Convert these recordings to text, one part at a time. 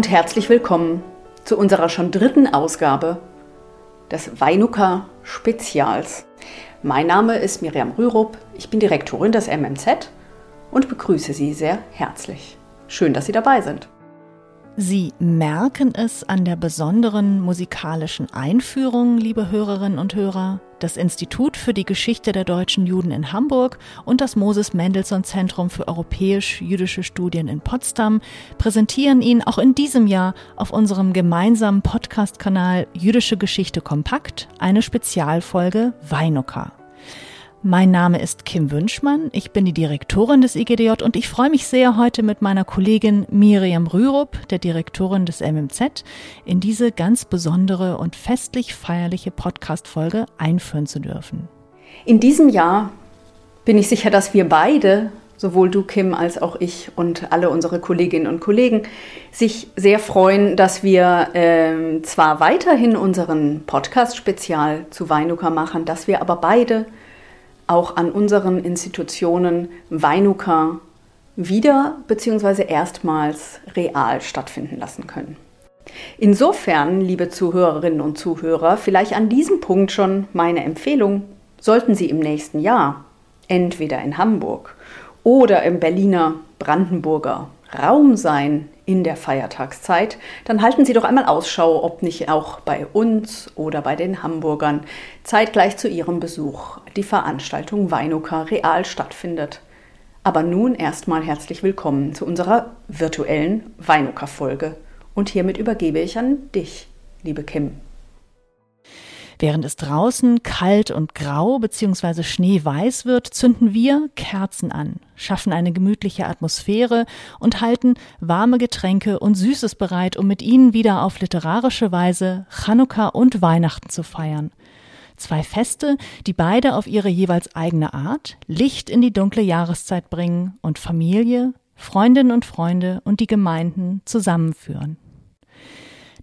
und herzlich willkommen zu unserer schon dritten Ausgabe des Weinuka Spezials. Mein Name ist Miriam Rürup, ich bin Direktorin des MMZ und begrüße Sie sehr herzlich. Schön, dass Sie dabei sind. Sie merken es an der besonderen musikalischen Einführung, liebe Hörerinnen und Hörer. Das Institut für die Geschichte der deutschen Juden in Hamburg und das Moses Mendelssohn Zentrum für europäisch-jüdische Studien in Potsdam präsentieren Ihnen auch in diesem Jahr auf unserem gemeinsamen Podcast-Kanal Jüdische Geschichte kompakt eine Spezialfolge Weinuka. Mein Name ist Kim Wünschmann, ich bin die Direktorin des IGDJ und ich freue mich sehr, heute mit meiner Kollegin Miriam Rürup, der Direktorin des MMZ, in diese ganz besondere und festlich feierliche Podcast-Folge einführen zu dürfen. In diesem Jahr bin ich sicher, dass wir beide, sowohl du Kim als auch ich und alle unsere Kolleginnen und Kollegen, sich sehr freuen, dass wir äh, zwar weiterhin unseren Podcast-Spezial zu Weinuka machen, dass wir aber beide auch an unseren Institutionen Weinuka wieder bzw. erstmals real stattfinden lassen können. Insofern, liebe Zuhörerinnen und Zuhörer, vielleicht an diesem Punkt schon meine Empfehlung, sollten Sie im nächsten Jahr entweder in Hamburg oder im Berliner Brandenburger Raum sein in der Feiertagszeit, dann halten Sie doch einmal Ausschau, ob nicht auch bei uns oder bei den Hamburgern zeitgleich zu Ihrem Besuch die Veranstaltung Weinuka real stattfindet. Aber nun erstmal herzlich willkommen zu unserer virtuellen Weinuka-Folge. Und hiermit übergebe ich an dich, liebe Kim. Während es draußen kalt und grau bzw. schneeweiß wird, zünden wir Kerzen an, schaffen eine gemütliche Atmosphäre und halten warme Getränke und Süßes bereit, um mit ihnen wieder auf literarische Weise Chanukka und Weihnachten zu feiern. Zwei Feste, die beide auf ihre jeweils eigene Art Licht in die dunkle Jahreszeit bringen und Familie, Freundinnen und Freunde und die Gemeinden zusammenführen.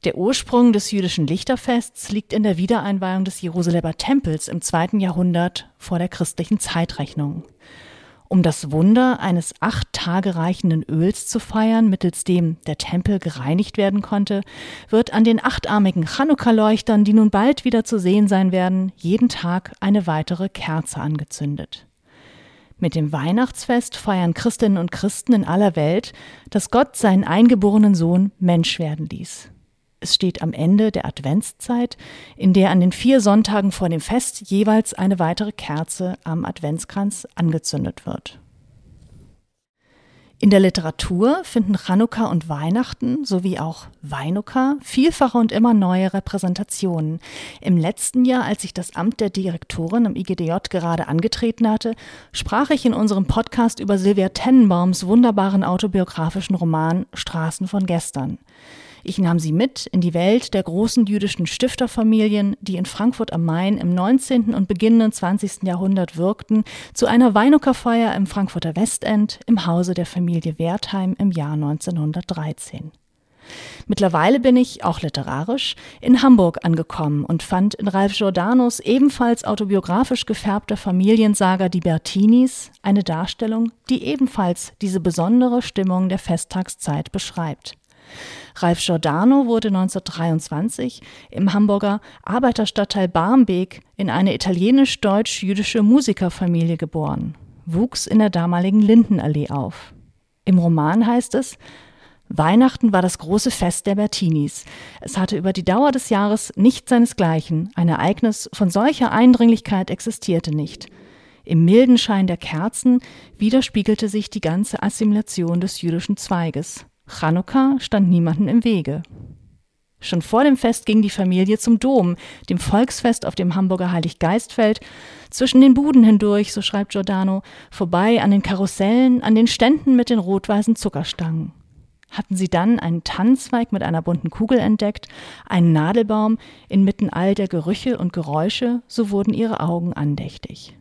Der Ursprung des jüdischen Lichterfests liegt in der Wiedereinweihung des Jerusalemer Tempels im zweiten Jahrhundert vor der christlichen Zeitrechnung. Um das Wunder eines acht Tage reichenden Öls zu feiern, mittels dem der Tempel gereinigt werden konnte, wird an den achtarmigen Chanukka-Leuchtern, die nun bald wieder zu sehen sein werden, jeden Tag eine weitere Kerze angezündet. Mit dem Weihnachtsfest feiern Christinnen und Christen in aller Welt, dass Gott seinen eingeborenen Sohn Mensch werden ließ. Es steht am Ende der Adventszeit, in der an den vier Sonntagen vor dem Fest jeweils eine weitere Kerze am Adventskranz angezündet wird. In der Literatur finden Chanukka und Weihnachten sowie auch Weinuka vielfache und immer neue Repräsentationen. Im letzten Jahr, als ich das Amt der Direktorin im IGDJ gerade angetreten hatte, sprach ich in unserem Podcast über Sylvia Tenenbaums wunderbaren autobiografischen Roman Straßen von gestern. Ich nahm sie mit in die Welt der großen jüdischen Stifterfamilien, die in Frankfurt am Main im 19. und beginnenden 20. Jahrhundert wirkten, zu einer Weinuckerfeier im Frankfurter Westend im Hause der Familie Wertheim im Jahr 1913. Mittlerweile bin ich, auch literarisch, in Hamburg angekommen und fand in Ralf Giordanos ebenfalls autobiografisch gefärbter Familiensaga Die Bertinis eine Darstellung, die ebenfalls diese besondere Stimmung der Festtagszeit beschreibt. Ralf Giordano wurde 1923 im Hamburger Arbeiterstadtteil Barmbek in eine italienisch-deutsch-jüdische Musikerfamilie geboren, wuchs in der damaligen Lindenallee auf. Im Roman heißt es, Weihnachten war das große Fest der Bertinis. Es hatte über die Dauer des Jahres nicht seinesgleichen. Ein Ereignis von solcher Eindringlichkeit existierte nicht. Im milden Schein der Kerzen widerspiegelte sich die ganze Assimilation des jüdischen Zweiges. Chanukka stand niemanden im Wege. Schon vor dem Fest ging die Familie zum Dom, dem Volksfest auf dem Hamburger Heiliggeistfeld, zwischen den Buden hindurch, so schreibt Giordano, vorbei an den Karussellen, an den Ständen mit den rot-weißen Zuckerstangen. Hatten sie dann einen Tannenzweig mit einer bunten Kugel entdeckt, einen Nadelbaum inmitten all der Gerüche und Geräusche, so wurden ihre Augen andächtig.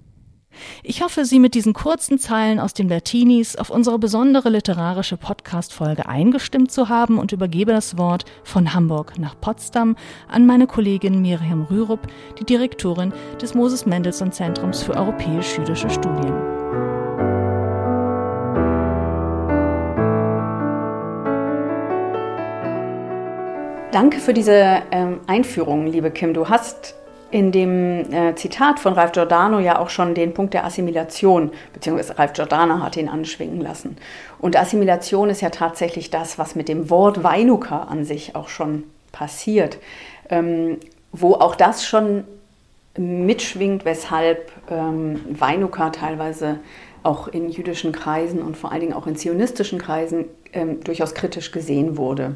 Ich hoffe, Sie mit diesen kurzen Zeilen aus den Bertinis auf unsere besondere literarische Podcast-Folge eingestimmt zu haben und übergebe das Wort von Hamburg nach Potsdam an meine Kollegin Miriam Rürup, die Direktorin des Moses Mendelssohn Zentrums für europäisch-jüdische Studien. Danke für diese ähm, Einführung, liebe Kim. Du hast in dem äh, Zitat von Ralf Giordano ja auch schon den Punkt der Assimilation, beziehungsweise Ralf Giordano hat ihn anschwingen lassen. Und Assimilation ist ja tatsächlich das, was mit dem Wort Weinuka an sich auch schon passiert, ähm, wo auch das schon mitschwingt, weshalb ähm, Weinuka teilweise auch in jüdischen Kreisen und vor allen Dingen auch in zionistischen Kreisen ähm, durchaus kritisch gesehen wurde.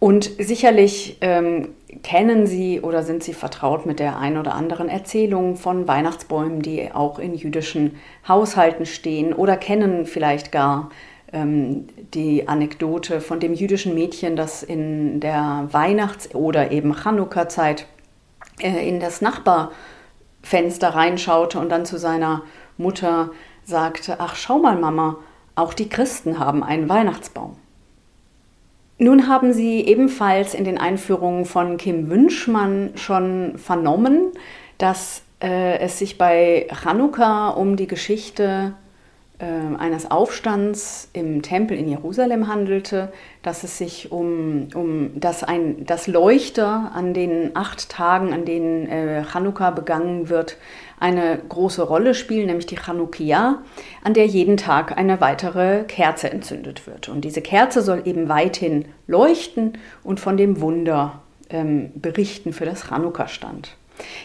Und sicherlich ähm, kennen Sie oder sind Sie vertraut mit der ein oder anderen Erzählung von Weihnachtsbäumen, die auch in jüdischen Haushalten stehen oder kennen vielleicht gar ähm, die Anekdote von dem jüdischen Mädchen, das in der Weihnachts- oder eben Chanukka-Zeit äh, in das Nachbarfenster reinschaute und dann zu seiner Mutter sagte, ach schau mal Mama, auch die Christen haben einen Weihnachtsbaum. Nun haben Sie ebenfalls in den Einführungen von Kim Wünschmann schon vernommen, dass äh, es sich bei Chanukka um die Geschichte äh, eines Aufstands im Tempel in Jerusalem handelte, dass es sich um, um dass ein, das Leuchter an den acht Tagen, an denen äh, Chanukka begangen wird, eine große Rolle spielen, nämlich die Chanukia, an der jeden Tag eine weitere Kerze entzündet wird. Und diese Kerze soll eben weithin leuchten und von dem Wunder ähm, berichten für das Chanukka-Stand.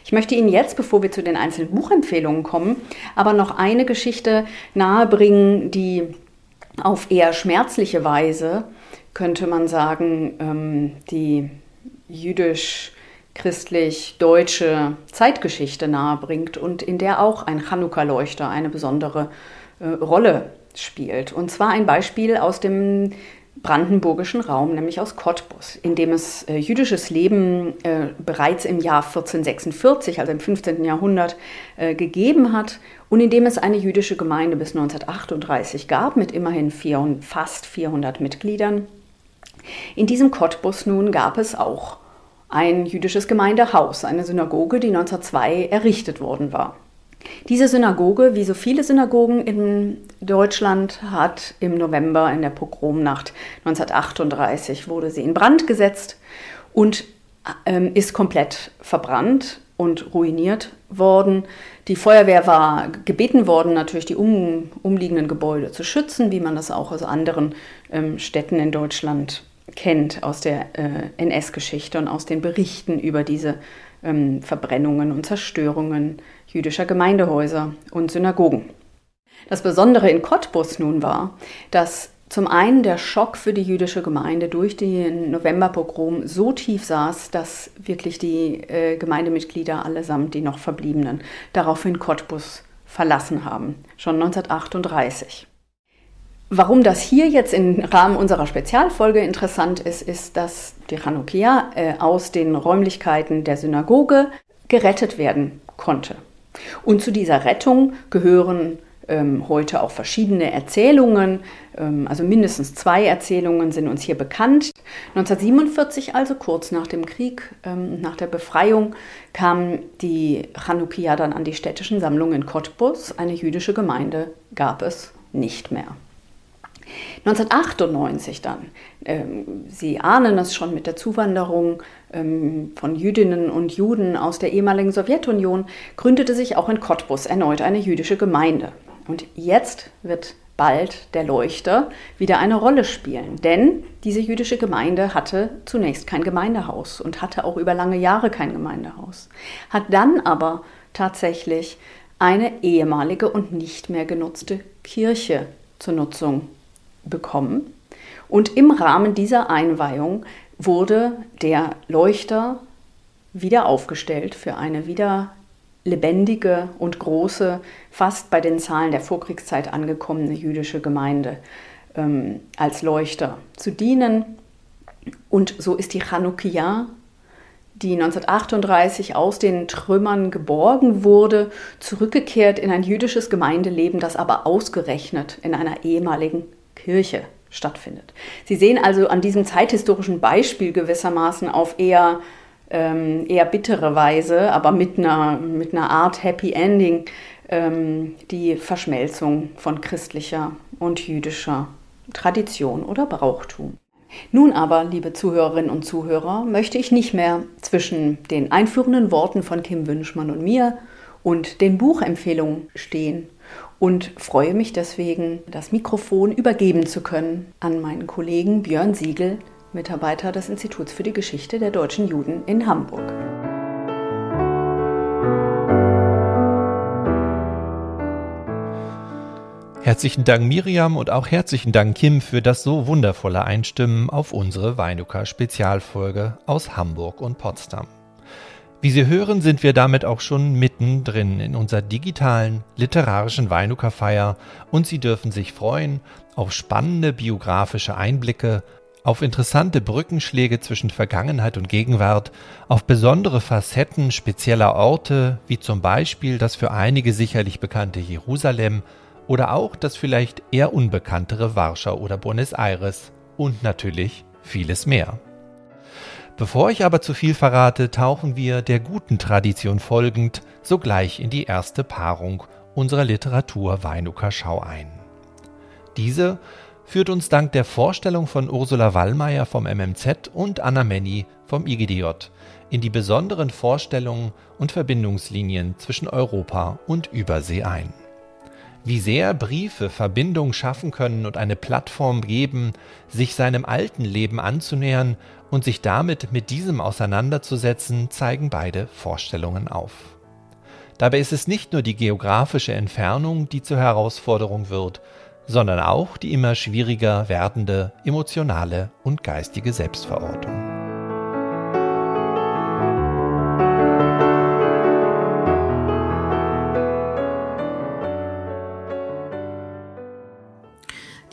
Ich möchte Ihnen jetzt, bevor wir zu den einzelnen Buchempfehlungen kommen, aber noch eine Geschichte nahebringen, die auf eher schmerzliche Weise, könnte man sagen, ähm, die jüdisch christlich-deutsche Zeitgeschichte nahebringt und in der auch ein Chanukka-Leuchter eine besondere äh, Rolle spielt. Und zwar ein Beispiel aus dem brandenburgischen Raum, nämlich aus Cottbus, in dem es äh, jüdisches Leben äh, bereits im Jahr 1446, also im 15. Jahrhundert, äh, gegeben hat und in dem es eine jüdische Gemeinde bis 1938 gab, mit immerhin vier, fast 400 Mitgliedern. In diesem Cottbus nun gab es auch ein jüdisches Gemeindehaus, eine Synagoge, die 1902 errichtet worden war. Diese Synagoge, wie so viele Synagogen in Deutschland, hat im November in der Pogromnacht 1938 wurde sie in Brand gesetzt und ähm, ist komplett verbrannt und ruiniert worden. Die Feuerwehr war gebeten worden, natürlich die um, umliegenden Gebäude zu schützen, wie man das auch aus anderen ähm, Städten in Deutschland kennt aus der äh, NS-Geschichte und aus den Berichten über diese ähm, Verbrennungen und Zerstörungen jüdischer Gemeindehäuser und Synagogen. Das Besondere in Cottbus nun war, dass zum einen der Schock für die jüdische Gemeinde durch den Novemberpogrom so tief saß, dass wirklich die äh, Gemeindemitglieder allesamt, die noch verbliebenen, daraufhin Cottbus verlassen haben, schon 1938. Warum das hier jetzt im Rahmen unserer Spezialfolge interessant ist, ist, dass die Chanukia äh, aus den Räumlichkeiten der Synagoge gerettet werden konnte. Und zu dieser Rettung gehören ähm, heute auch verschiedene Erzählungen, ähm, also mindestens zwei Erzählungen sind uns hier bekannt. 1947, also kurz nach dem Krieg, ähm, nach der Befreiung, kam die Chanukia dann an die städtischen Sammlungen in Cottbus. Eine jüdische Gemeinde gab es nicht mehr. 1998 dann, ähm, Sie ahnen es schon mit der Zuwanderung ähm, von Jüdinnen und Juden aus der ehemaligen Sowjetunion, gründete sich auch in Cottbus erneut eine jüdische Gemeinde. Und jetzt wird bald der Leuchter wieder eine Rolle spielen, denn diese jüdische Gemeinde hatte zunächst kein Gemeindehaus und hatte auch über lange Jahre kein Gemeindehaus, hat dann aber tatsächlich eine ehemalige und nicht mehr genutzte Kirche zur Nutzung bekommen. Und im Rahmen dieser Einweihung wurde der Leuchter wieder aufgestellt für eine wieder lebendige und große, fast bei den Zahlen der Vorkriegszeit angekommene jüdische Gemeinde ähm, als Leuchter zu dienen. Und so ist die Chanukia, die 1938 aus den Trümmern geborgen wurde, zurückgekehrt in ein jüdisches Gemeindeleben, das aber ausgerechnet in einer ehemaligen Kirche stattfindet. Sie sehen also an diesem zeithistorischen Beispiel gewissermaßen auf eher, ähm, eher bittere Weise, aber mit einer, mit einer Art Happy Ending, ähm, die Verschmelzung von christlicher und jüdischer Tradition oder Brauchtum. Nun aber, liebe Zuhörerinnen und Zuhörer, möchte ich nicht mehr zwischen den einführenden Worten von Kim Wünschmann und mir und den Buchempfehlungen stehen und freue mich deswegen, das Mikrofon übergeben zu können an meinen Kollegen Björn Siegel, Mitarbeiter des Instituts für die Geschichte der deutschen Juden in Hamburg. Herzlichen Dank Miriam und auch herzlichen Dank Kim für das so wundervolle Einstimmen auf unsere Weinuka Spezialfolge aus Hamburg und Potsdam. Wie Sie hören, sind wir damit auch schon mittendrin in unserer digitalen literarischen Weinuka Feier und Sie dürfen sich freuen auf spannende biografische Einblicke, auf interessante Brückenschläge zwischen Vergangenheit und Gegenwart, auf besondere Facetten spezieller Orte, wie zum Beispiel das für einige sicherlich bekannte Jerusalem oder auch das vielleicht eher unbekanntere Warschau oder Buenos Aires und natürlich vieles mehr. Bevor ich aber zu viel verrate, tauchen wir der guten Tradition folgend sogleich in die erste Paarung unserer Literatur Weinucker Schau ein. Diese führt uns dank der Vorstellung von Ursula Wallmeier vom MMZ und Anna Menny vom IGDJ in die besonderen Vorstellungen und Verbindungslinien zwischen Europa und Übersee ein wie sehr Briefe Verbindung schaffen können und eine Plattform geben, sich seinem alten Leben anzunähern und sich damit mit diesem auseinanderzusetzen, zeigen beide Vorstellungen auf. Dabei ist es nicht nur die geografische Entfernung, die zur Herausforderung wird, sondern auch die immer schwieriger werdende emotionale und geistige Selbstverortung.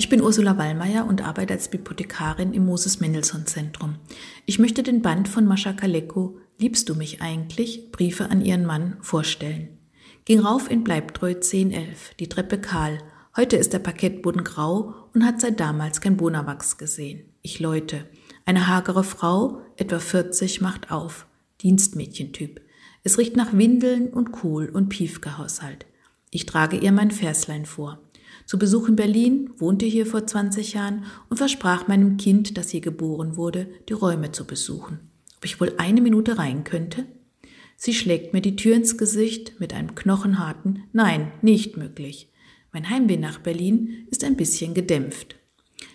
Ich bin Ursula Wallmeier und arbeite als Bibliothekarin im Moses Mendelssohn Zentrum. Ich möchte den Band von Mascha Kaleko Liebst du mich eigentlich? Briefe an ihren Mann vorstellen. Ging rauf in Bleibtreu 1011, die Treppe kahl. Heute ist der Parkettboden grau und hat seit damals kein Bonawachs gesehen. Ich läute. Eine hagere Frau, etwa 40, macht auf. Dienstmädchentyp. Es riecht nach Windeln und Kohl und Piefke-Haushalt. Ich trage ihr mein Verslein vor zu Besuch in Berlin, wohnte hier vor 20 Jahren und versprach meinem Kind, das hier geboren wurde, die Räume zu besuchen. Ob ich wohl eine Minute rein könnte? Sie schlägt mir die Tür ins Gesicht mit einem knochenharten Nein, nicht möglich. Mein Heimweh nach Berlin ist ein bisschen gedämpft.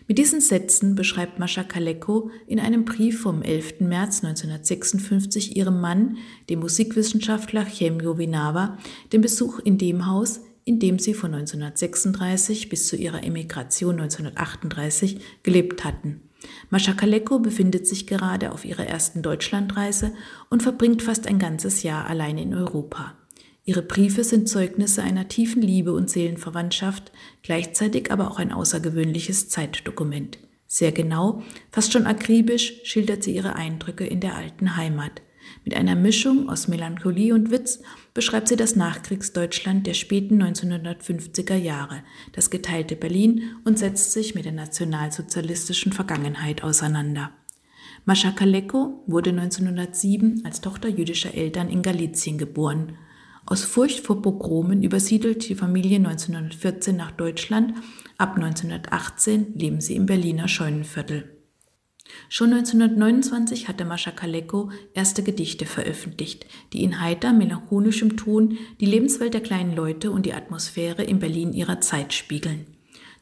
Mit diesen Sätzen beschreibt Mascha Kaleko in einem Brief vom 11. März 1956 ihrem Mann, dem Musikwissenschaftler Chemio Vinava, den Besuch in dem Haus, in dem sie von 1936 bis zu ihrer Emigration 1938 gelebt hatten. Mascha Kaleko befindet sich gerade auf ihrer ersten Deutschlandreise und verbringt fast ein ganzes Jahr allein in Europa. Ihre Briefe sind Zeugnisse einer tiefen Liebe und Seelenverwandtschaft, gleichzeitig aber auch ein außergewöhnliches Zeitdokument. Sehr genau, fast schon akribisch schildert sie ihre Eindrücke in der alten Heimat. Mit einer Mischung aus Melancholie und Witz beschreibt sie das Nachkriegsdeutschland der späten 1950er Jahre, das geteilte Berlin und setzt sich mit der nationalsozialistischen Vergangenheit auseinander. Mascha Kaleko wurde 1907 als Tochter jüdischer Eltern in Galizien geboren. Aus Furcht vor Pogromen übersiedelt die Familie 1914 nach Deutschland. Ab 1918 leben sie im Berliner Scheunenviertel. Schon 1929 hatte Mascha Kaleko erste Gedichte veröffentlicht, die in heiter, melancholischem Ton die Lebenswelt der kleinen Leute und die Atmosphäre in Berlin ihrer Zeit spiegeln.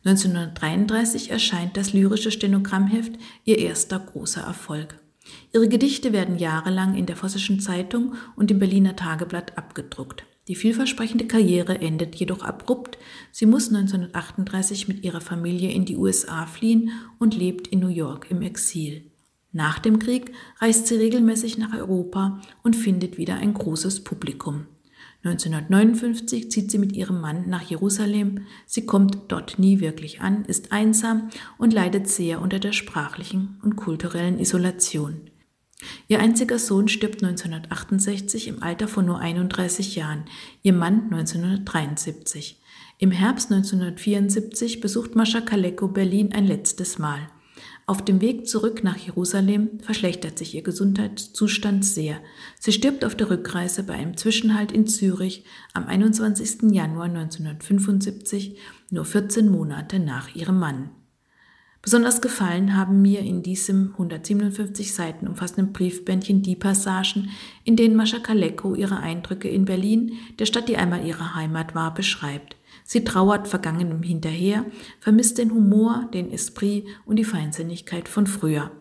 1933 erscheint das lyrische Stenogrammheft, ihr erster großer Erfolg. Ihre Gedichte werden jahrelang in der Vossischen Zeitung und im Berliner Tageblatt abgedruckt. Die vielversprechende Karriere endet jedoch abrupt. Sie muss 1938 mit ihrer Familie in die USA fliehen und lebt in New York im Exil. Nach dem Krieg reist sie regelmäßig nach Europa und findet wieder ein großes Publikum. 1959 zieht sie mit ihrem Mann nach Jerusalem. Sie kommt dort nie wirklich an, ist einsam und leidet sehr unter der sprachlichen und kulturellen Isolation. Ihr einziger Sohn stirbt 1968 im Alter von nur 31 Jahren, ihr Mann 1973. Im Herbst 1974 besucht Mascha Kaleko Berlin ein letztes Mal. Auf dem Weg zurück nach Jerusalem verschlechtert sich ihr Gesundheitszustand sehr. Sie stirbt auf der Rückreise bei einem Zwischenhalt in Zürich am 21. Januar 1975, nur 14 Monate nach ihrem Mann. Besonders gefallen haben mir in diesem 157 Seiten umfassenden Briefbändchen die Passagen, in denen Mascha Kaleko ihre Eindrücke in Berlin, der Stadt, die einmal ihre Heimat war, beschreibt. Sie trauert Vergangenem hinterher, vermisst den Humor, den Esprit und die Feinsinnigkeit von früher.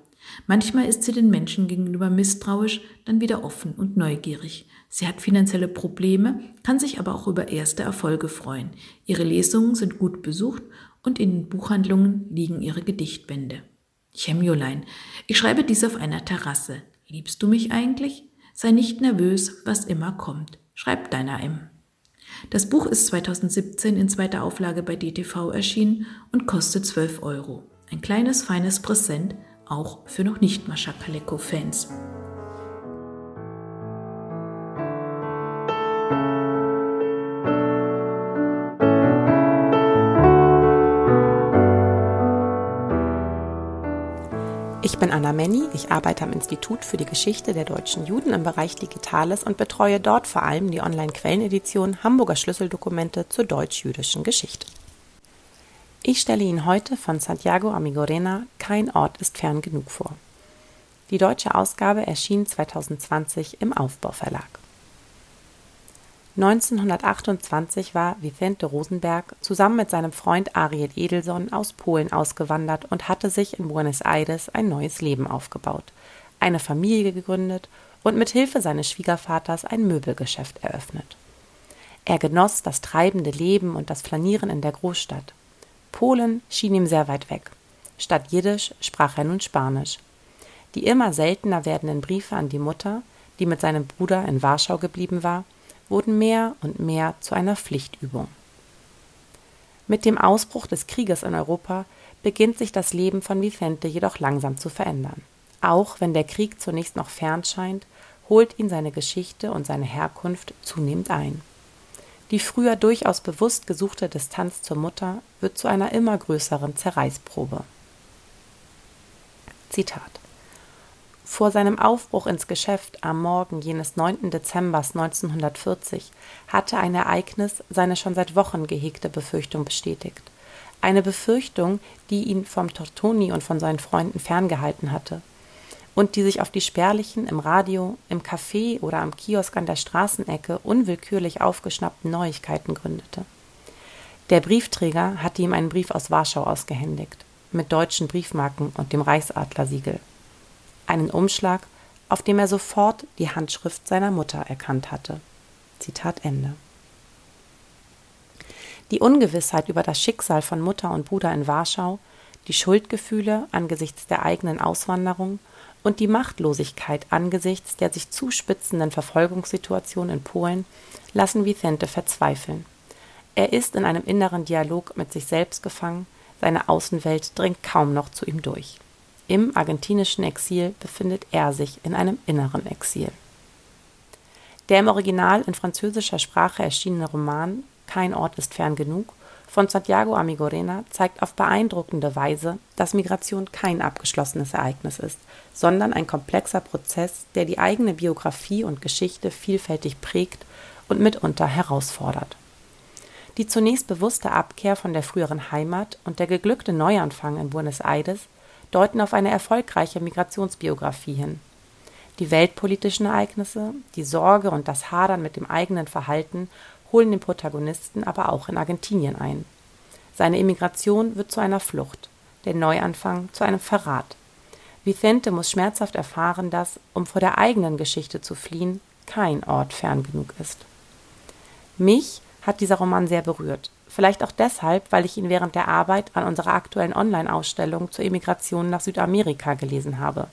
Manchmal ist sie den Menschen gegenüber misstrauisch, dann wieder offen und neugierig. Sie hat finanzielle Probleme, kann sich aber auch über erste Erfolge freuen. Ihre Lesungen sind gut besucht und in den Buchhandlungen liegen ihre Gedichtbände. Chemiolein, ich schreibe dies auf einer Terrasse. Liebst du mich eigentlich? Sei nicht nervös, was immer kommt. Schreib deiner M. Das Buch ist 2017 in zweiter Auflage bei DTV erschienen und kostet 12 Euro. Ein kleines, feines Präsent, auch für noch nicht Mascha Kaleko-Fans. Ich bin Anna Menny, ich arbeite am Institut für die Geschichte der deutschen Juden im Bereich Digitales und betreue dort vor allem die Online-Quellenedition Hamburger Schlüsseldokumente zur deutsch-jüdischen Geschichte. Ich stelle Ihnen heute von Santiago Amigorena Kein Ort ist fern genug vor. Die deutsche Ausgabe erschien 2020 im Aufbauverlag. 1928 war Vicente Rosenberg zusammen mit seinem Freund Ariel Edelson aus Polen ausgewandert und hatte sich in Buenos Aires ein neues Leben aufgebaut, eine Familie gegründet und mit Hilfe seines Schwiegervaters ein Möbelgeschäft eröffnet. Er genoss das treibende Leben und das Flanieren in der Großstadt. Polen schien ihm sehr weit weg. Statt Jiddisch sprach er nun Spanisch. Die immer seltener werdenden Briefe an die Mutter, die mit seinem Bruder in Warschau geblieben war, wurden mehr und mehr zu einer Pflichtübung. Mit dem Ausbruch des Krieges in Europa beginnt sich das Leben von Vicente jedoch langsam zu verändern. Auch wenn der Krieg zunächst noch fern scheint, holt ihn seine Geschichte und seine Herkunft zunehmend ein. Die früher durchaus bewusst gesuchte Distanz zur Mutter wird zu einer immer größeren Zerreißprobe. Zitat vor seinem Aufbruch ins Geschäft am Morgen jenes 9. Dezembers 1940 hatte ein Ereignis seine schon seit Wochen gehegte Befürchtung bestätigt. Eine Befürchtung, die ihn vom Tortoni und von seinen Freunden ferngehalten hatte und die sich auf die spärlichen im Radio, im Café oder am Kiosk an der Straßenecke unwillkürlich aufgeschnappten Neuigkeiten gründete. Der Briefträger hatte ihm einen Brief aus Warschau ausgehändigt, mit deutschen Briefmarken und dem Reichsadlersiegel einen Umschlag, auf dem er sofort die Handschrift seiner Mutter erkannt hatte. Zitat Ende. Die Ungewissheit über das Schicksal von Mutter und Bruder in Warschau, die Schuldgefühle angesichts der eigenen Auswanderung und die Machtlosigkeit angesichts der sich zuspitzenden Verfolgungssituation in Polen lassen Vicente verzweifeln. Er ist in einem inneren Dialog mit sich selbst gefangen, seine Außenwelt dringt kaum noch zu ihm durch. Im argentinischen Exil befindet er sich in einem inneren Exil. Der im Original in französischer Sprache erschienene Roman Kein Ort ist fern genug von Santiago Amigorena zeigt auf beeindruckende Weise, dass Migration kein abgeschlossenes Ereignis ist, sondern ein komplexer Prozess, der die eigene Biografie und Geschichte vielfältig prägt und mitunter herausfordert. Die zunächst bewusste Abkehr von der früheren Heimat und der geglückte Neuanfang in Buenos Aires deuten auf eine erfolgreiche Migrationsbiografie hin. Die weltpolitischen Ereignisse, die Sorge und das Hadern mit dem eigenen Verhalten holen den Protagonisten aber auch in Argentinien ein. Seine Immigration wird zu einer Flucht, der Neuanfang zu einem Verrat. Vicente muss schmerzhaft erfahren, dass, um vor der eigenen Geschichte zu fliehen, kein Ort fern genug ist. Mich hat dieser Roman sehr berührt. Vielleicht auch deshalb, weil ich ihn während der Arbeit an unserer aktuellen Online-Ausstellung zur Immigration nach Südamerika gelesen habe.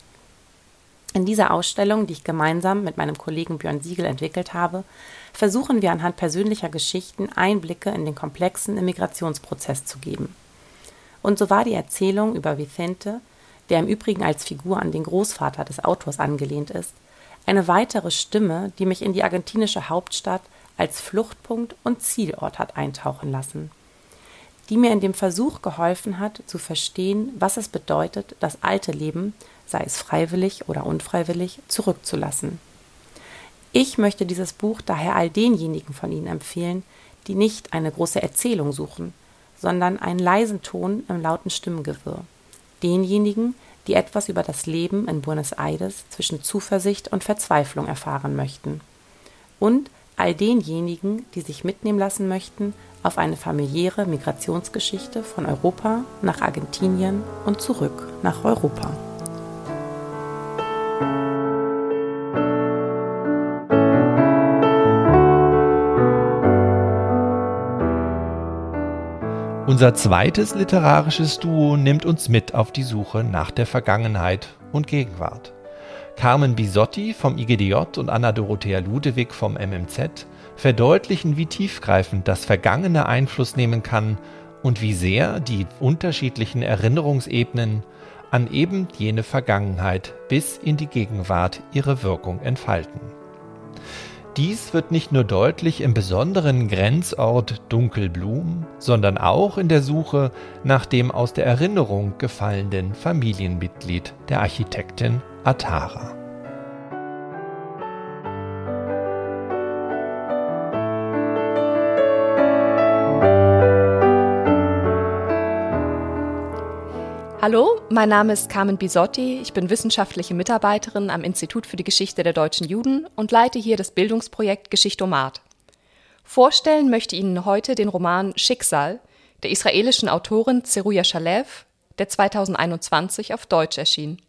In dieser Ausstellung, die ich gemeinsam mit meinem Kollegen Björn Siegel entwickelt habe, versuchen wir anhand persönlicher Geschichten Einblicke in den komplexen Immigrationsprozess zu geben. Und so war die Erzählung über Vicente, der im Übrigen als Figur an den Großvater des Autors angelehnt ist, eine weitere Stimme, die mich in die argentinische Hauptstadt als Fluchtpunkt und Zielort hat eintauchen lassen, die mir in dem Versuch geholfen hat, zu verstehen, was es bedeutet, das alte Leben, sei es freiwillig oder unfreiwillig, zurückzulassen. Ich möchte dieses Buch daher all denjenigen von Ihnen empfehlen, die nicht eine große Erzählung suchen, sondern einen leisen Ton im lauten Stimmengewirr, denjenigen, die etwas über das Leben in Buenos Aires zwischen Zuversicht und Verzweiflung erfahren möchten. Und all denjenigen, die sich mitnehmen lassen möchten auf eine familiäre Migrationsgeschichte von Europa nach Argentinien und zurück nach Europa. Unser zweites literarisches Duo nimmt uns mit auf die Suche nach der Vergangenheit und Gegenwart. Carmen Bisotti vom IGDJ und Anna-Dorothea Ludewig vom MMZ verdeutlichen, wie tiefgreifend das Vergangene Einfluss nehmen kann und wie sehr die unterschiedlichen Erinnerungsebenen an eben jene Vergangenheit bis in die Gegenwart ihre Wirkung entfalten. Dies wird nicht nur deutlich im besonderen Grenzort Dunkelblum, sondern auch in der Suche nach dem aus der Erinnerung gefallenen Familienmitglied der Architektin Atara. Hallo, mein Name ist Carmen Bisotti. Ich bin wissenschaftliche Mitarbeiterin am Institut für die Geschichte der deutschen Juden und leite hier das Bildungsprojekt Geschichtomat. Vorstellen möchte Ihnen heute den Roman Schicksal der israelischen Autorin Zeruja Shalev, der 2021 auf Deutsch erschien.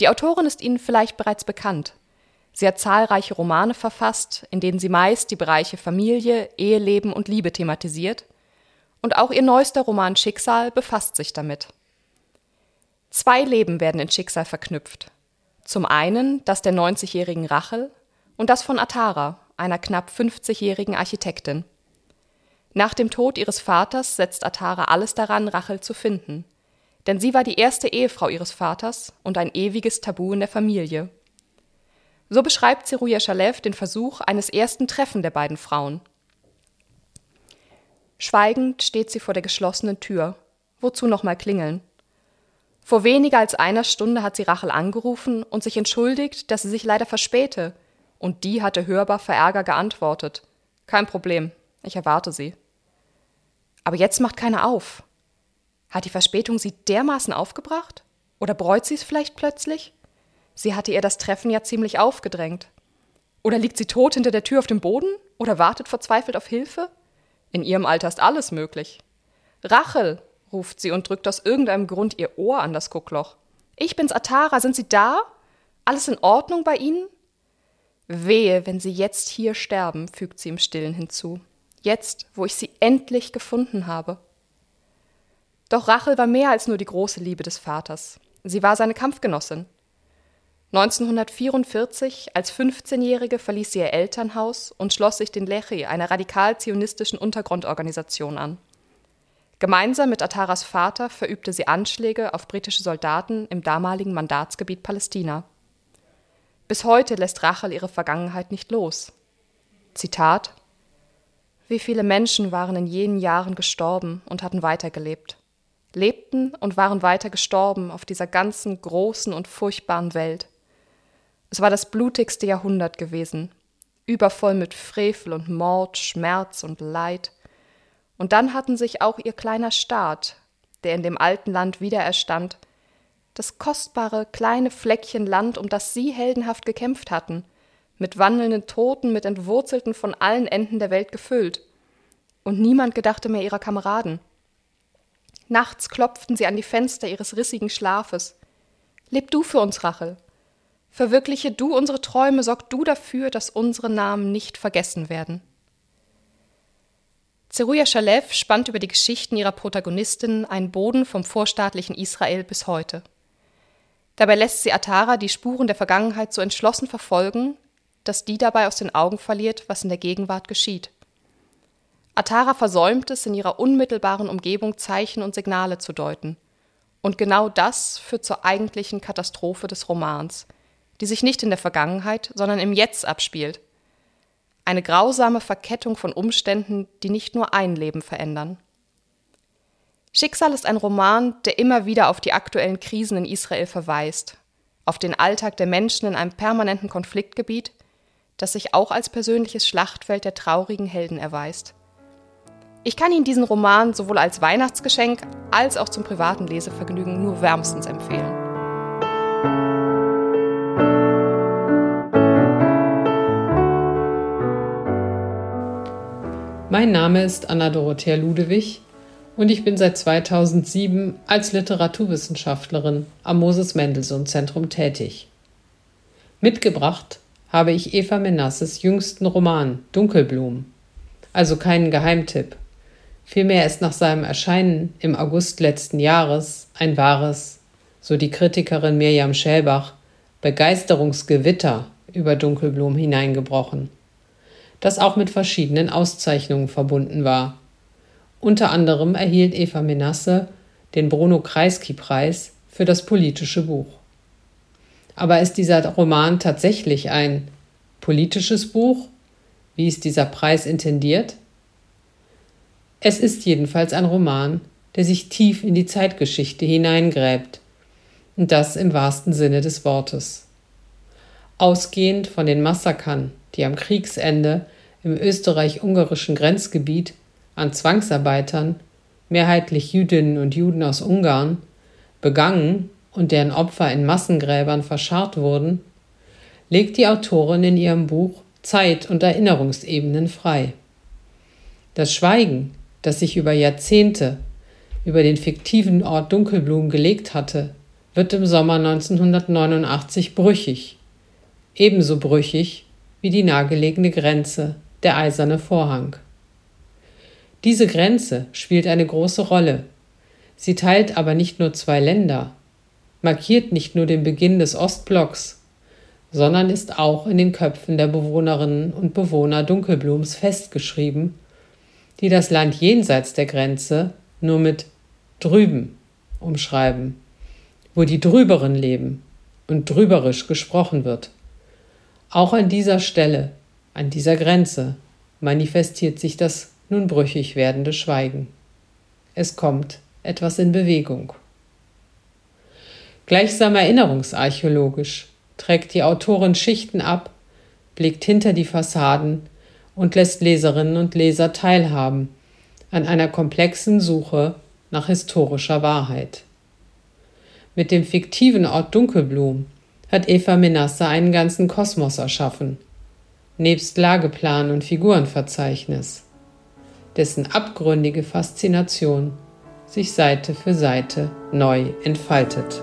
Die Autorin ist Ihnen vielleicht bereits bekannt. Sie hat zahlreiche Romane verfasst, in denen sie meist die Bereiche Familie, Eheleben und Liebe thematisiert. Und auch ihr neuester Roman Schicksal befasst sich damit. Zwei Leben werden in Schicksal verknüpft. Zum einen das der 90-jährigen Rachel und das von Atara, einer knapp 50-jährigen Architektin. Nach dem Tod ihres Vaters setzt Atara alles daran, Rachel zu finden. Denn sie war die erste Ehefrau ihres Vaters und ein ewiges Tabu in der Familie. So beschreibt Zeruja Shalev den Versuch eines ersten Treffen der beiden Frauen. Schweigend steht sie vor der geschlossenen Tür. Wozu nochmal klingeln? Vor weniger als einer Stunde hat sie Rachel angerufen und sich entschuldigt, dass sie sich leider verspäte. Und die hatte hörbar verärgert geantwortet. Kein Problem, ich erwarte sie. Aber jetzt macht keiner auf. Hat die Verspätung sie dermaßen aufgebracht? Oder bereut sie es vielleicht plötzlich? Sie hatte ihr das Treffen ja ziemlich aufgedrängt. Oder liegt sie tot hinter der Tür auf dem Boden? Oder wartet verzweifelt auf Hilfe? In ihrem Alter ist alles möglich. Rachel, ruft sie und drückt aus irgendeinem Grund ihr Ohr an das Guckloch. Ich bin's, Atara, sind Sie da? Alles in Ordnung bei Ihnen? Wehe, wenn Sie jetzt hier sterben, fügt sie im Stillen hinzu. Jetzt, wo ich Sie endlich gefunden habe. Doch Rachel war mehr als nur die große Liebe des Vaters. Sie war seine Kampfgenossin. 1944, als 15-Jährige, verließ sie ihr Elternhaus und schloss sich den Lechi, einer radikal-zionistischen Untergrundorganisation, an. Gemeinsam mit Ataras Vater verübte sie Anschläge auf britische Soldaten im damaligen Mandatsgebiet Palästina. Bis heute lässt Rachel ihre Vergangenheit nicht los. Zitat Wie viele Menschen waren in jenen Jahren gestorben und hatten weitergelebt, lebten und waren weiter gestorben auf dieser ganzen großen und furchtbaren Welt. Es war das blutigste Jahrhundert gewesen, übervoll mit Frevel und Mord, Schmerz und Leid, und dann hatten sich auch ihr kleiner Staat, der in dem alten Land wiedererstand, das kostbare kleine Fleckchen Land, um das sie heldenhaft gekämpft hatten, mit wandelnden Toten, mit Entwurzelten von allen Enden der Welt gefüllt. Und niemand gedachte mehr ihrer Kameraden. Nachts klopften sie an die Fenster ihres rissigen Schlafes. Leb du für uns, Rachel. Verwirkliche du unsere Träume, sorg du dafür, dass unsere Namen nicht vergessen werden. Zeruja Shalev spannt über die Geschichten ihrer Protagonistinnen einen Boden vom vorstaatlichen Israel bis heute. Dabei lässt sie Atara die Spuren der Vergangenheit so entschlossen verfolgen, dass die dabei aus den Augen verliert, was in der Gegenwart geschieht. Atara versäumt es, in ihrer unmittelbaren Umgebung Zeichen und Signale zu deuten. Und genau das führt zur eigentlichen Katastrophe des Romans, die sich nicht in der Vergangenheit, sondern im Jetzt abspielt – eine grausame Verkettung von Umständen, die nicht nur ein Leben verändern. Schicksal ist ein Roman, der immer wieder auf die aktuellen Krisen in Israel verweist, auf den Alltag der Menschen in einem permanenten Konfliktgebiet, das sich auch als persönliches Schlachtfeld der traurigen Helden erweist. Ich kann Ihnen diesen Roman sowohl als Weihnachtsgeschenk als auch zum privaten Lesevergnügen nur wärmstens empfehlen. Mein Name ist Anna Dorothea Ludewig und ich bin seit 2007 als Literaturwissenschaftlerin am Moses Mendelssohn Zentrum tätig. Mitgebracht habe ich Eva Menasses jüngsten Roman Dunkelblumen. Also keinen Geheimtipp. Vielmehr ist nach seinem Erscheinen im August letzten Jahres ein wahres, so die Kritikerin Mirjam Schellbach, Begeisterungsgewitter über Dunkelblum hineingebrochen, das auch mit verschiedenen Auszeichnungen verbunden war. Unter anderem erhielt Eva Menasse den Bruno Kreisky-Preis für das politische Buch. Aber ist dieser Roman tatsächlich ein politisches Buch? Wie ist dieser Preis intendiert? Es ist jedenfalls ein Roman, der sich tief in die Zeitgeschichte hineingräbt, und das im wahrsten Sinne des Wortes. Ausgehend von den Massakern, die am Kriegsende im österreich-ungarischen Grenzgebiet an Zwangsarbeitern, mehrheitlich Jüdinnen und Juden aus Ungarn, begangen und deren Opfer in Massengräbern verscharrt wurden, legt die Autorin in ihrem Buch Zeit- und Erinnerungsebenen frei. Das Schweigen, das sich über Jahrzehnte über den fiktiven Ort Dunkelblum gelegt hatte, wird im Sommer 1989 brüchig. Ebenso brüchig wie die nahegelegene Grenze, der eiserne Vorhang. Diese Grenze spielt eine große Rolle. Sie teilt aber nicht nur zwei Länder, markiert nicht nur den Beginn des Ostblocks, sondern ist auch in den Köpfen der Bewohnerinnen und Bewohner Dunkelblums festgeschrieben die das Land jenseits der Grenze nur mit drüben umschreiben, wo die Drüberen leben und drüberisch gesprochen wird. Auch an dieser Stelle, an dieser Grenze, manifestiert sich das nun brüchig werdende Schweigen. Es kommt etwas in Bewegung. Gleichsam erinnerungsarchäologisch trägt die Autorin Schichten ab, blickt hinter die Fassaden und lässt Leserinnen und Leser teilhaben an einer komplexen Suche nach historischer Wahrheit. Mit dem fiktiven Ort Dunkelblum hat Eva Menasse einen ganzen Kosmos erschaffen, nebst Lageplan und Figurenverzeichnis, dessen abgründige Faszination sich Seite für Seite neu entfaltet.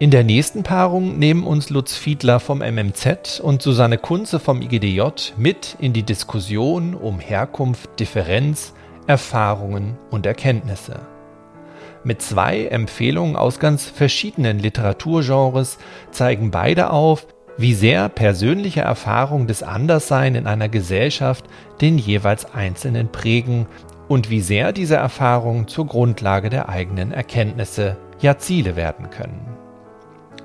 In der nächsten Paarung nehmen uns Lutz Fiedler vom MMZ und Susanne Kunze vom IGDJ mit in die Diskussion um Herkunft, Differenz, Erfahrungen und Erkenntnisse. Mit zwei Empfehlungen aus ganz verschiedenen Literaturgenres zeigen beide auf, wie sehr persönliche Erfahrungen des Anderssein in einer Gesellschaft den jeweils Einzelnen prägen und wie sehr diese Erfahrungen zur Grundlage der eigenen Erkenntnisse, ja Ziele werden können.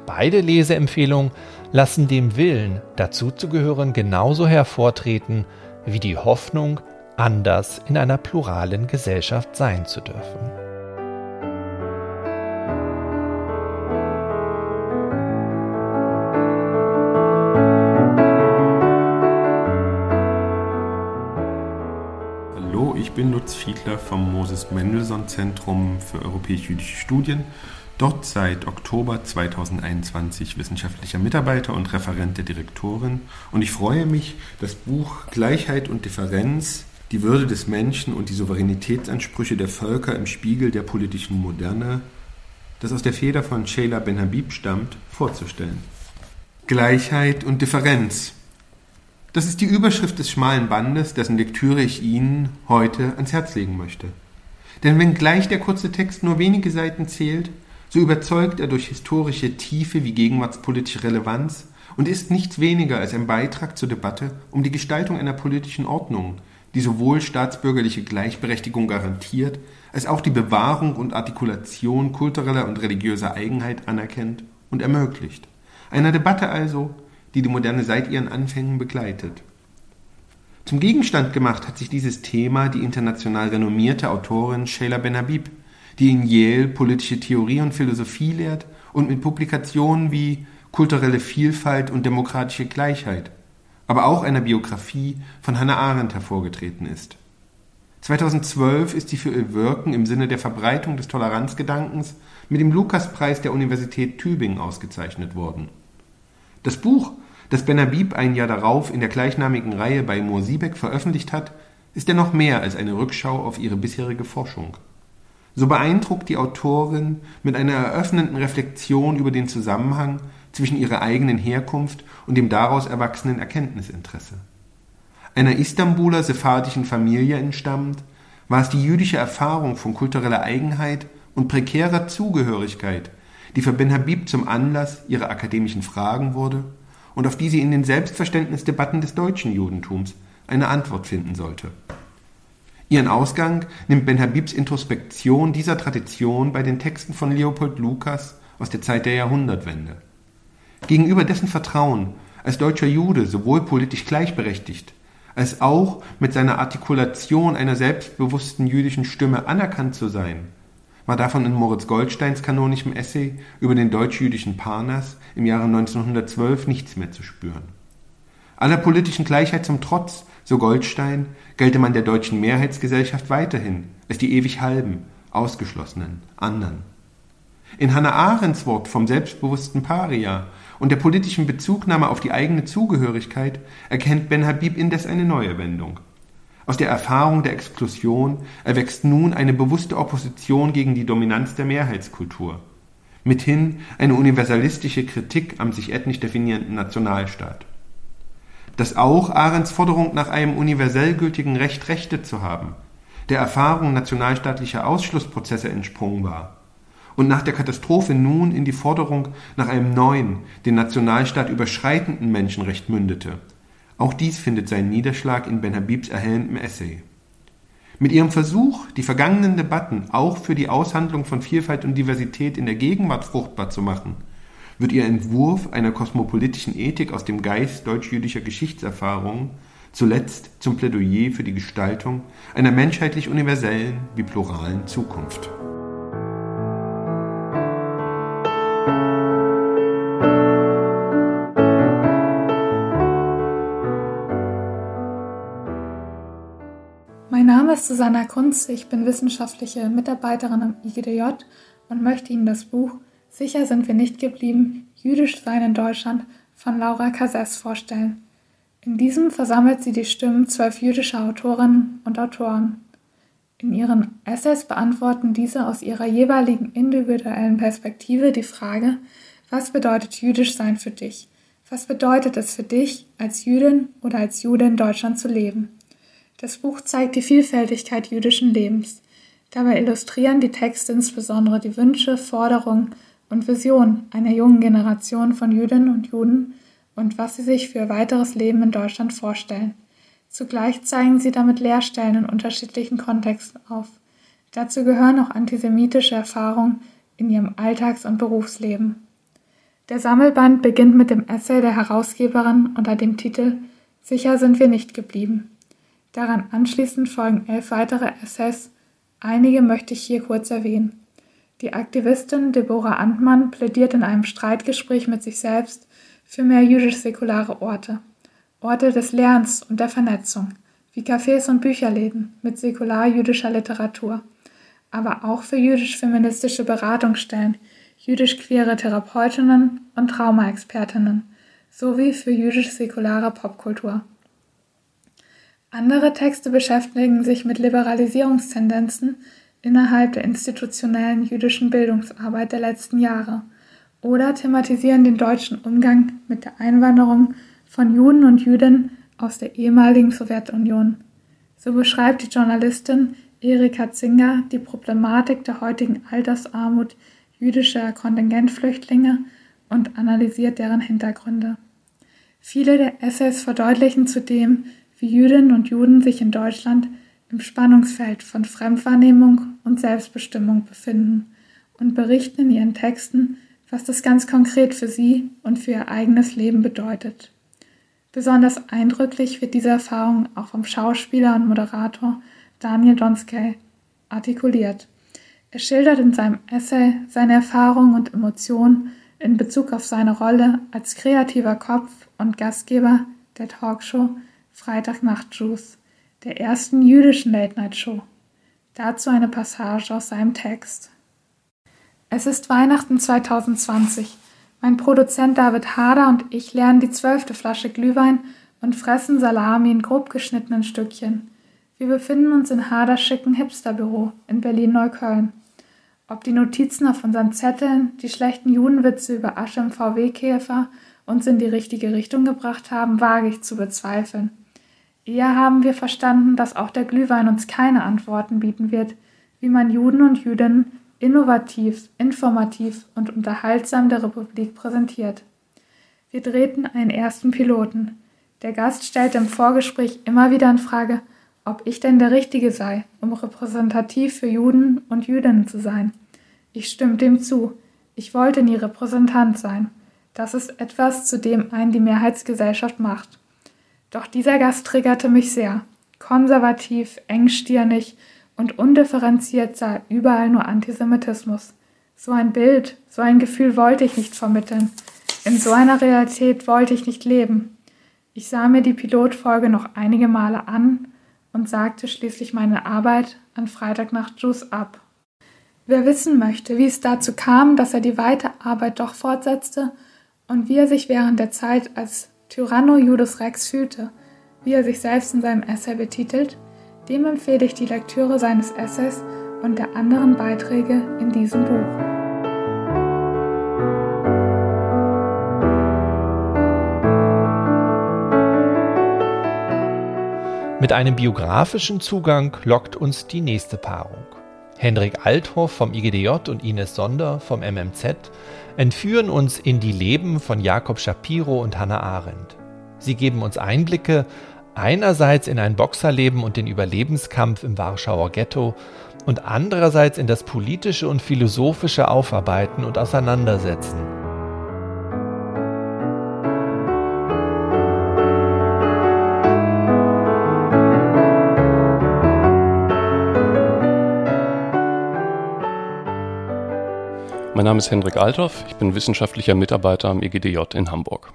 Beide Leseempfehlungen lassen dem Willen, dazuzugehören, genauso hervortreten wie die Hoffnung, anders in einer pluralen Gesellschaft sein zu dürfen. Hallo, ich bin Lutz Fiedler vom Moses Mendelssohn Zentrum für europäisch-jüdische Studien Dort seit Oktober 2021 wissenschaftlicher Mitarbeiter und Referent der Direktorin. Und ich freue mich, das Buch Gleichheit und Differenz, die Würde des Menschen und die Souveränitätsansprüche der Völker im Spiegel der politischen Moderne, das aus der Feder von Sheila Ben-Habib stammt, vorzustellen. Gleichheit und Differenz. Das ist die Überschrift des schmalen Bandes, dessen Lektüre ich Ihnen heute ans Herz legen möchte. Denn wenngleich der kurze Text nur wenige Seiten zählt, so überzeugt er durch historische Tiefe wie gegenwartspolitische Relevanz und ist nichts weniger als ein Beitrag zur Debatte um die Gestaltung einer politischen Ordnung, die sowohl staatsbürgerliche Gleichberechtigung garantiert, als auch die Bewahrung und Artikulation kultureller und religiöser Eigenheit anerkennt und ermöglicht. Einer Debatte also, die die Moderne seit ihren Anfängen begleitet. Zum Gegenstand gemacht hat sich dieses Thema die international renommierte Autorin Sheila Ben-Habib, die in Yale politische Theorie und Philosophie lehrt und mit Publikationen wie Kulturelle Vielfalt und demokratische Gleichheit, aber auch einer Biografie von Hannah Arendt hervorgetreten ist. 2012 ist sie für ihr Wirken im Sinne der Verbreitung des Toleranzgedankens mit dem Lukaspreis der Universität Tübingen ausgezeichnet worden. Das Buch, das Ben Habib ein Jahr darauf in der gleichnamigen Reihe bei Moor Siebeck veröffentlicht hat, ist dennoch mehr als eine Rückschau auf ihre bisherige Forschung. So beeindruckt die Autorin mit einer eröffnenden Reflexion über den Zusammenhang zwischen ihrer eigenen Herkunft und dem daraus erwachsenen Erkenntnisinteresse. Einer Istanbuler sephardischen Familie entstammt, war es die jüdische Erfahrung von kultureller Eigenheit und prekärer Zugehörigkeit, die für Ben Habib zum Anlass ihrer akademischen Fragen wurde und auf die sie in den Selbstverständnisdebatten des deutschen Judentums eine Antwort finden sollte. Ihren Ausgang nimmt Ben Habibs Introspektion dieser Tradition bei den Texten von Leopold Lukas aus der Zeit der Jahrhundertwende. Gegenüber dessen Vertrauen, als deutscher Jude sowohl politisch gleichberechtigt, als auch mit seiner Artikulation einer selbstbewussten jüdischen Stimme anerkannt zu sein, war davon in Moritz Goldsteins kanonischem Essay über den deutsch-jüdischen Parnas im Jahre 1912 nichts mehr zu spüren. Aller politischen Gleichheit zum Trotz, so Goldstein, gelte man der deutschen Mehrheitsgesellschaft weiterhin als die ewig Halben, Ausgeschlossenen, anderen. In Hannah Arendts Wort vom selbstbewussten Paria und der politischen Bezugnahme auf die eigene Zugehörigkeit erkennt Ben Habib indes eine neue Wendung. Aus der Erfahrung der Exklusion erwächst nun eine bewusste Opposition gegen die Dominanz der Mehrheitskultur. Mithin eine universalistische Kritik am sich ethnisch definierenden Nationalstaat. Dass auch Arends Forderung nach einem universell gültigen Recht Rechte zu haben, der Erfahrung nationalstaatlicher Ausschlussprozesse entsprungen war und nach der Katastrophe nun in die Forderung nach einem neuen, den Nationalstaat überschreitenden Menschenrecht mündete. Auch dies findet seinen Niederschlag in Ben Habibs erhellendem Essay. Mit ihrem Versuch, die vergangenen Debatten auch für die Aushandlung von Vielfalt und Diversität in der Gegenwart fruchtbar zu machen, wird ihr Entwurf einer kosmopolitischen Ethik aus dem Geist deutsch-jüdischer Geschichtserfahrungen zuletzt zum Plädoyer für die Gestaltung einer menschheitlich universellen wie pluralen Zukunft. Name ist Susanna Kunz, ich bin wissenschaftliche Mitarbeiterin am IGDJ und möchte Ihnen das Buch Sicher sind wir nicht geblieben, Jüdisch sein in Deutschland von Laura Casess vorstellen. In diesem versammelt sie die Stimmen zwölf jüdischer Autorinnen und Autoren. In ihren Essays beantworten diese aus ihrer jeweiligen individuellen Perspektive die Frage, was bedeutet jüdisch sein für dich? Was bedeutet es für dich, als Jüdin oder als Jude in Deutschland zu leben? Das Buch zeigt die Vielfältigkeit jüdischen Lebens. Dabei illustrieren die Texte insbesondere die Wünsche, Forderungen und Visionen einer jungen Generation von Jüdinnen und Juden und was sie sich für weiteres Leben in Deutschland vorstellen. Zugleich zeigen sie damit Lehrstellen in unterschiedlichen Kontexten auf. Dazu gehören auch antisemitische Erfahrungen in ihrem Alltags- und Berufsleben. Der Sammelband beginnt mit dem Essay der Herausgeberin unter dem Titel Sicher sind wir nicht geblieben. Daran anschließend folgen elf weitere Essays, einige möchte ich hier kurz erwähnen. Die Aktivistin Deborah Antmann plädiert in einem Streitgespräch mit sich selbst für mehr jüdisch-säkulare Orte. Orte des Lernens und der Vernetzung, wie Cafés und Bücherläden mit säkular-jüdischer Literatur, aber auch für jüdisch-feministische Beratungsstellen, jüdisch-queere Therapeutinnen und Traumaexpertinnen sowie für jüdisch-säkulare Popkultur. Andere Texte beschäftigen sich mit Liberalisierungstendenzen innerhalb der institutionellen jüdischen Bildungsarbeit der letzten Jahre oder thematisieren den deutschen Umgang mit der Einwanderung von Juden und Jüdinnen aus der ehemaligen Sowjetunion. So beschreibt die Journalistin Erika Zinger die Problematik der heutigen Altersarmut jüdischer Kontingentflüchtlinge und analysiert deren Hintergründe. Viele der Essays verdeutlichen zudem, wie Jüdinnen und Juden sich in Deutschland im Spannungsfeld von Fremdwahrnehmung und Selbstbestimmung befinden und berichten in ihren Texten, was das ganz konkret für sie und für ihr eigenes Leben bedeutet. Besonders eindrücklich wird diese Erfahrung auch vom Schauspieler und Moderator Daniel Donskey artikuliert. Er schildert in seinem Essay seine Erfahrungen und Emotionen in Bezug auf seine Rolle als kreativer Kopf und Gastgeber der Talkshow Freitagnacht-Juice, der ersten jüdischen Late-Night-Show. Dazu eine Passage aus seinem Text. Es ist Weihnachten 2020. Mein Produzent David Harder und ich lernen die zwölfte Flasche Glühwein und fressen Salami in grob geschnittenen Stückchen. Wir befinden uns in Harders schicken Hipsterbüro in Berlin-Neukölln. Ob die Notizen auf unseren Zetteln, die schlechten Judenwitze über Asche im VW-Käfer uns in die richtige Richtung gebracht haben, wage ich zu bezweifeln. Eher haben wir verstanden, dass auch der Glühwein uns keine Antworten bieten wird, wie man Juden und Jüdinnen innovativ, informativ und unterhaltsam der Republik präsentiert. Wir drehten einen ersten Piloten. Der Gast stellte im Vorgespräch immer wieder in Frage, ob ich denn der Richtige sei, um repräsentativ für Juden und Jüdinnen zu sein. Ich stimmte ihm zu. Ich wollte nie Repräsentant sein. Das ist etwas, zu dem einen die Mehrheitsgesellschaft macht. Doch dieser Gast triggerte mich sehr. Konservativ, engstirnig und undifferenziert sah überall nur Antisemitismus. So ein Bild, so ein Gefühl wollte ich nicht vermitteln. In so einer Realität wollte ich nicht leben. Ich sah mir die Pilotfolge noch einige Male an und sagte schließlich meine Arbeit an Freitagnacht Juice ab. Wer wissen möchte, wie es dazu kam, dass er die Weiterarbeit doch fortsetzte und wie er sich während der Zeit als Tyranno Judas Rex fühlte, wie er sich selbst in seinem Essay betitelt, dem empfehle ich die Lektüre seines Essays und der anderen Beiträge in diesem Buch. Mit einem biografischen Zugang lockt uns die nächste Paarung. Hendrik Althoff vom IGDJ und Ines Sonder vom MMZ entführen uns in die Leben von Jakob Shapiro und Hannah Arendt. Sie geben uns Einblicke einerseits in ein Boxerleben und den Überlebenskampf im Warschauer Ghetto und andererseits in das politische und philosophische Aufarbeiten und Auseinandersetzen. Mein Name ist Hendrik Althoff, ich bin wissenschaftlicher Mitarbeiter am EGDJ in Hamburg.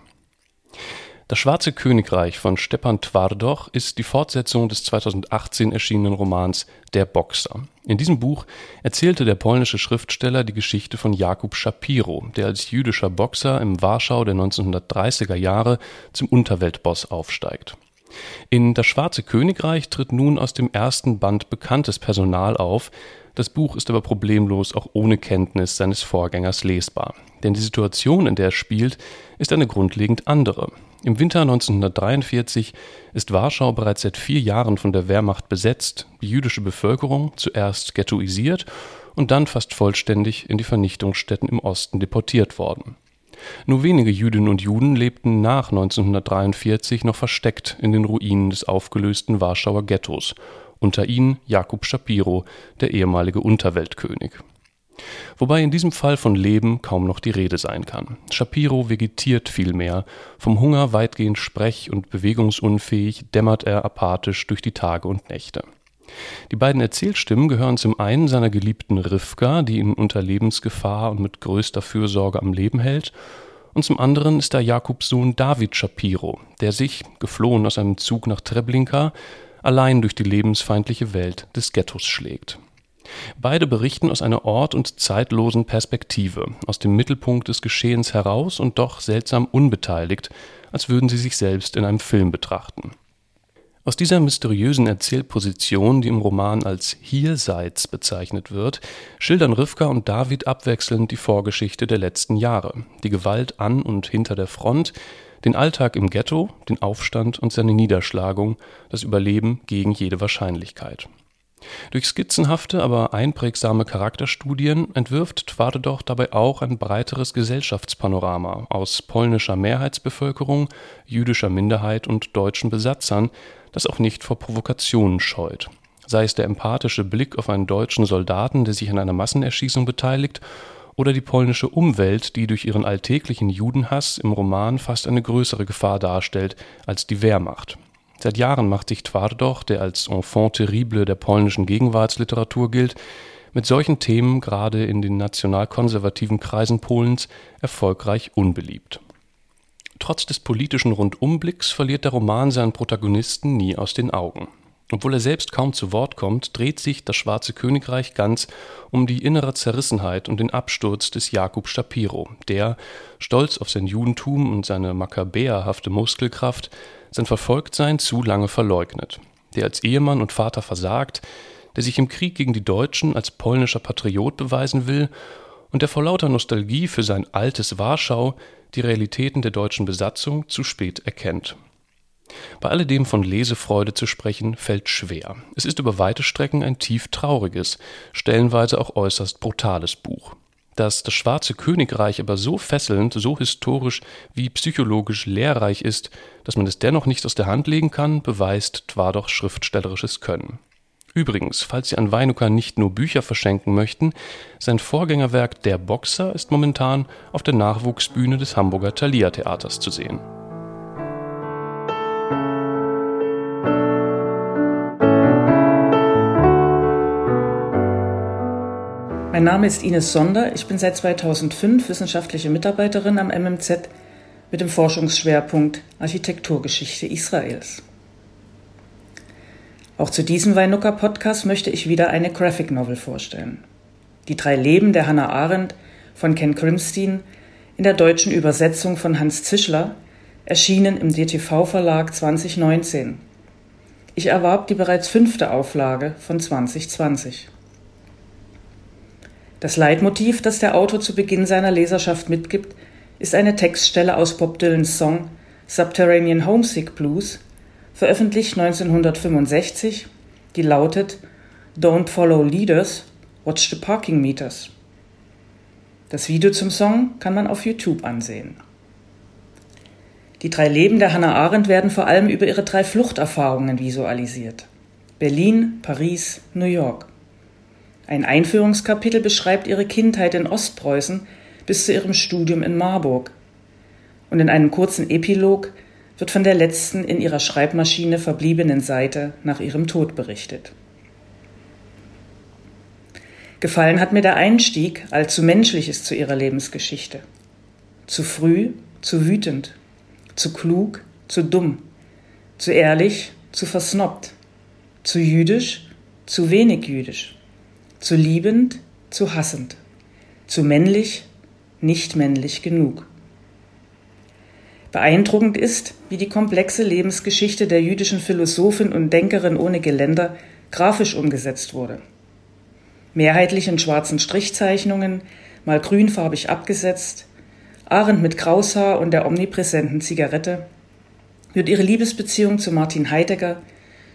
Das Schwarze Königreich von Stepan Twardoch ist die Fortsetzung des 2018 erschienenen Romans Der Boxer. In diesem Buch erzählte der polnische Schriftsteller die Geschichte von Jakub Shapiro, der als jüdischer Boxer im Warschau der 1930er Jahre zum Unterweltboss aufsteigt. In Das Schwarze Königreich tritt nun aus dem ersten Band bekanntes Personal auf, das Buch ist aber problemlos auch ohne Kenntnis seines Vorgängers lesbar. Denn die Situation, in der es spielt, ist eine grundlegend andere. Im Winter 1943 ist Warschau bereits seit vier Jahren von der Wehrmacht besetzt, die jüdische Bevölkerung zuerst ghettoisiert und dann fast vollständig in die Vernichtungsstätten im Osten deportiert worden. Nur wenige Jüdinnen und Juden lebten nach 1943 noch versteckt in den Ruinen des aufgelösten Warschauer Ghettos, unter ihnen Jakub Shapiro, der ehemalige Unterweltkönig Wobei in diesem Fall von Leben kaum noch die Rede sein kann. Shapiro vegetiert vielmehr, vom Hunger weitgehend sprech- und bewegungsunfähig dämmert er apathisch durch die Tage und Nächte. Die beiden Erzählstimmen gehören zum einen seiner geliebten Rivka, die ihn unter Lebensgefahr und mit größter Fürsorge am Leben hält, und zum anderen ist da Jakubs Sohn David Shapiro, der sich, geflohen aus einem Zug nach Treblinka, allein durch die lebensfeindliche Welt des Ghettos schlägt. Beide berichten aus einer ort- und zeitlosen Perspektive, aus dem Mittelpunkt des Geschehens heraus und doch seltsam unbeteiligt, als würden sie sich selbst in einem Film betrachten. Aus dieser mysteriösen Erzählposition, die im Roman als Hierseits bezeichnet wird, schildern Rivka und David abwechselnd die Vorgeschichte der letzten Jahre, die Gewalt an und hinter der Front, den Alltag im Ghetto, den Aufstand und seine Niederschlagung, das Überleben gegen jede Wahrscheinlichkeit. Durch skizzenhafte, aber einprägsame Charakterstudien entwirft Twardoch dabei auch ein breiteres Gesellschaftspanorama aus polnischer Mehrheitsbevölkerung, jüdischer Minderheit und deutschen Besatzern, das auch nicht vor Provokationen scheut. Sei es der empathische Blick auf einen deutschen Soldaten, der sich an einer Massenerschießung beteiligt, oder die polnische Umwelt, die durch ihren alltäglichen Judenhass im Roman fast eine größere Gefahr darstellt als die Wehrmacht Seit Jahren macht sich Twardoch, der als Enfant terrible der polnischen Gegenwartsliteratur gilt, mit solchen Themen gerade in den nationalkonservativen Kreisen Polens erfolgreich unbeliebt. Trotz des politischen Rundumblicks verliert der Roman seinen Protagonisten nie aus den Augen. Obwohl er selbst kaum zu Wort kommt, dreht sich das Schwarze Königreich ganz um die innere Zerrissenheit und den Absturz des Jakob Shapiro, der, stolz auf sein Judentum und seine makkabäerhafte Muskelkraft, sein Verfolgtsein zu lange verleugnet, der als Ehemann und Vater versagt, der sich im Krieg gegen die Deutschen als polnischer Patriot beweisen will und der vor lauter Nostalgie für sein altes Warschau die Realitäten der deutschen Besatzung zu spät erkennt. Bei alledem von Lesefreude zu sprechen, fällt schwer. Es ist über weite Strecken ein tief trauriges, stellenweise auch äußerst brutales Buch. Dass das Schwarze Königreich aber so fesselnd, so historisch wie psychologisch lehrreich ist, dass man es dennoch nicht aus der Hand legen kann, beweist Twardochs schriftstellerisches Können. Übrigens, falls Sie an Weinuka nicht nur Bücher verschenken möchten, sein Vorgängerwerk Der Boxer ist momentan auf der Nachwuchsbühne des Hamburger Thalia Theaters zu sehen. Mein Name ist Ines Sonder. Ich bin seit 2005 wissenschaftliche Mitarbeiterin am MMZ mit dem Forschungsschwerpunkt Architekturgeschichte Israels. Auch zu diesem Weinuka Podcast möchte ich wieder eine Graphic Novel vorstellen. Die drei Leben der Hannah Arendt von Ken Grimstein in der deutschen Übersetzung von Hans Zischler erschienen im DTV Verlag 2019. Ich erwarb die bereits fünfte Auflage von 2020. Das Leitmotiv, das der Autor zu Beginn seiner Leserschaft mitgibt, ist eine Textstelle aus Bob Dylans Song Subterranean Homesick Blues veröffentlicht 1965, die lautet Don't follow leaders, watch the parking meters. Das Video zum Song kann man auf YouTube ansehen. Die drei Leben der Hannah Arendt werden vor allem über ihre drei Fluchterfahrungen visualisiert. Berlin, Paris, New York. Ein Einführungskapitel beschreibt ihre Kindheit in Ostpreußen bis zu ihrem Studium in Marburg. Und in einem kurzen Epilog wird von der letzten in ihrer Schreibmaschine verbliebenen Seite nach ihrem Tod berichtet. Gefallen hat mir der Einstieg, allzu menschlich ist zu ihrer Lebensgeschichte. Zu früh, zu wütend, zu klug, zu dumm, zu ehrlich, zu versnobbt, zu jüdisch, zu wenig jüdisch, zu liebend, zu hassend, zu männlich, nicht männlich genug. Beeindruckend ist, wie die komplexe Lebensgeschichte der jüdischen Philosophin und Denkerin ohne Geländer grafisch umgesetzt wurde. Mehrheitlich in schwarzen Strichzeichnungen, mal grünfarbig abgesetzt, Arendt mit Kraushaar und der omnipräsenten Zigarette, wird ihre Liebesbeziehung zu Martin Heidegger,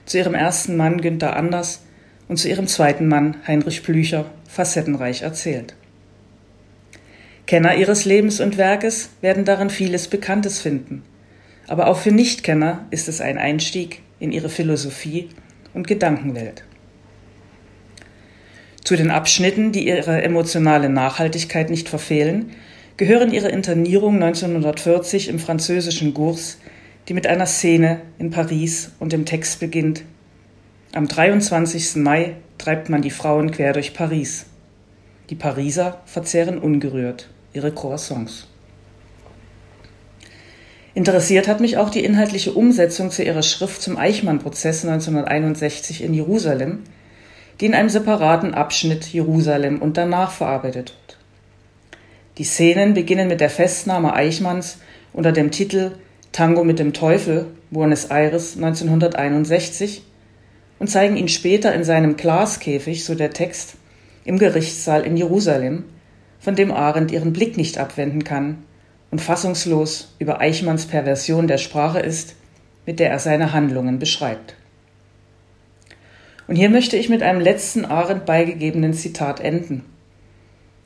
zu ihrem ersten Mann Günther Anders und zu ihrem zweiten Mann Heinrich Blücher facettenreich erzählt. Kenner ihres Lebens und Werkes werden darin vieles Bekanntes finden. Aber auch für Nichtkenner ist es ein Einstieg in ihre Philosophie und Gedankenwelt. Zu den Abschnitten, die ihre emotionale Nachhaltigkeit nicht verfehlen, gehören ihre Internierung 1940 im französischen Gours, die mit einer Szene in Paris und dem Text beginnt. Am 23. Mai treibt man die Frauen quer durch Paris. Die Pariser verzehren ungerührt ihre Croissants. Interessiert hat mich auch die inhaltliche Umsetzung zu ihrer Schrift zum Eichmann-Prozess 1961 in Jerusalem, die in einem separaten Abschnitt Jerusalem und danach verarbeitet wird. Die Szenen beginnen mit der Festnahme Eichmanns unter dem Titel Tango mit dem Teufel, Buenos Aires 1961, und zeigen ihn später in seinem Glaskäfig, so der Text, im Gerichtssaal in Jerusalem, von dem Arendt ihren Blick nicht abwenden kann und fassungslos über Eichmanns Perversion der Sprache ist, mit der er seine Handlungen beschreibt. Und hier möchte ich mit einem letzten Arendt beigegebenen Zitat enden.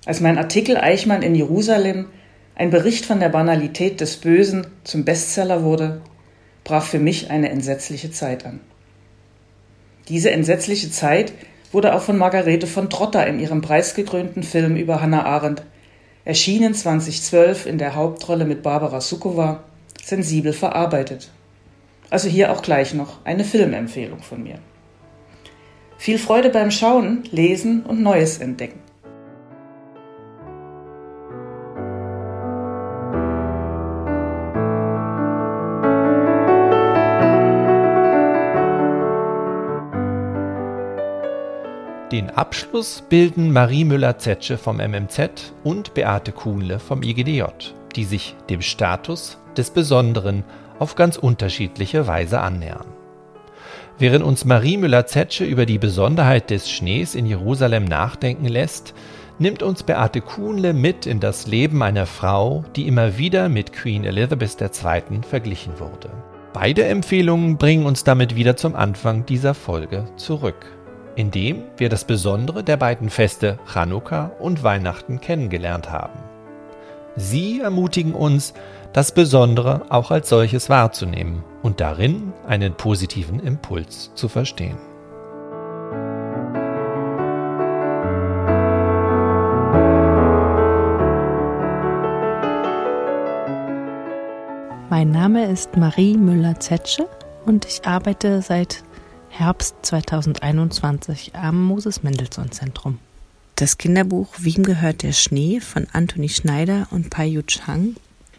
Als mein Artikel Eichmann in Jerusalem, ein Bericht von der Banalität des Bösen, zum Bestseller wurde, brach für mich eine entsetzliche Zeit an. Diese entsetzliche Zeit wurde auch von Margarete von Trotter in ihrem preisgekrönten Film über Hannah Arendt, erschienen 2012 in der Hauptrolle mit Barbara Sukowa, sensibel verarbeitet. Also hier auch gleich noch eine Filmempfehlung von mir. Viel Freude beim Schauen, Lesen und Neues entdecken. Den Abschluss bilden Marie Müller-Zetsche vom MMZ und Beate Kuhnle vom IGDJ, die sich dem Status des Besonderen auf ganz unterschiedliche Weise annähern. Während uns Marie Müller-Zetsche über die Besonderheit des Schnees in Jerusalem nachdenken lässt, nimmt uns Beate Kuhnle mit in das Leben einer Frau, die immer wieder mit Queen Elizabeth II. verglichen wurde. Beide Empfehlungen bringen uns damit wieder zum Anfang dieser Folge zurück indem wir das Besondere der beiden Feste Chanukka und Weihnachten kennengelernt haben. Sie ermutigen uns, das Besondere auch als solches wahrzunehmen und darin einen positiven Impuls zu verstehen. Mein Name ist Marie Müller-Zetsche und ich arbeite seit Herbst 2021 am Moses Mendelssohn Zentrum. Das Kinderbuch Wem gehört der Schnee von Anthony Schneider und Pai Yu Chang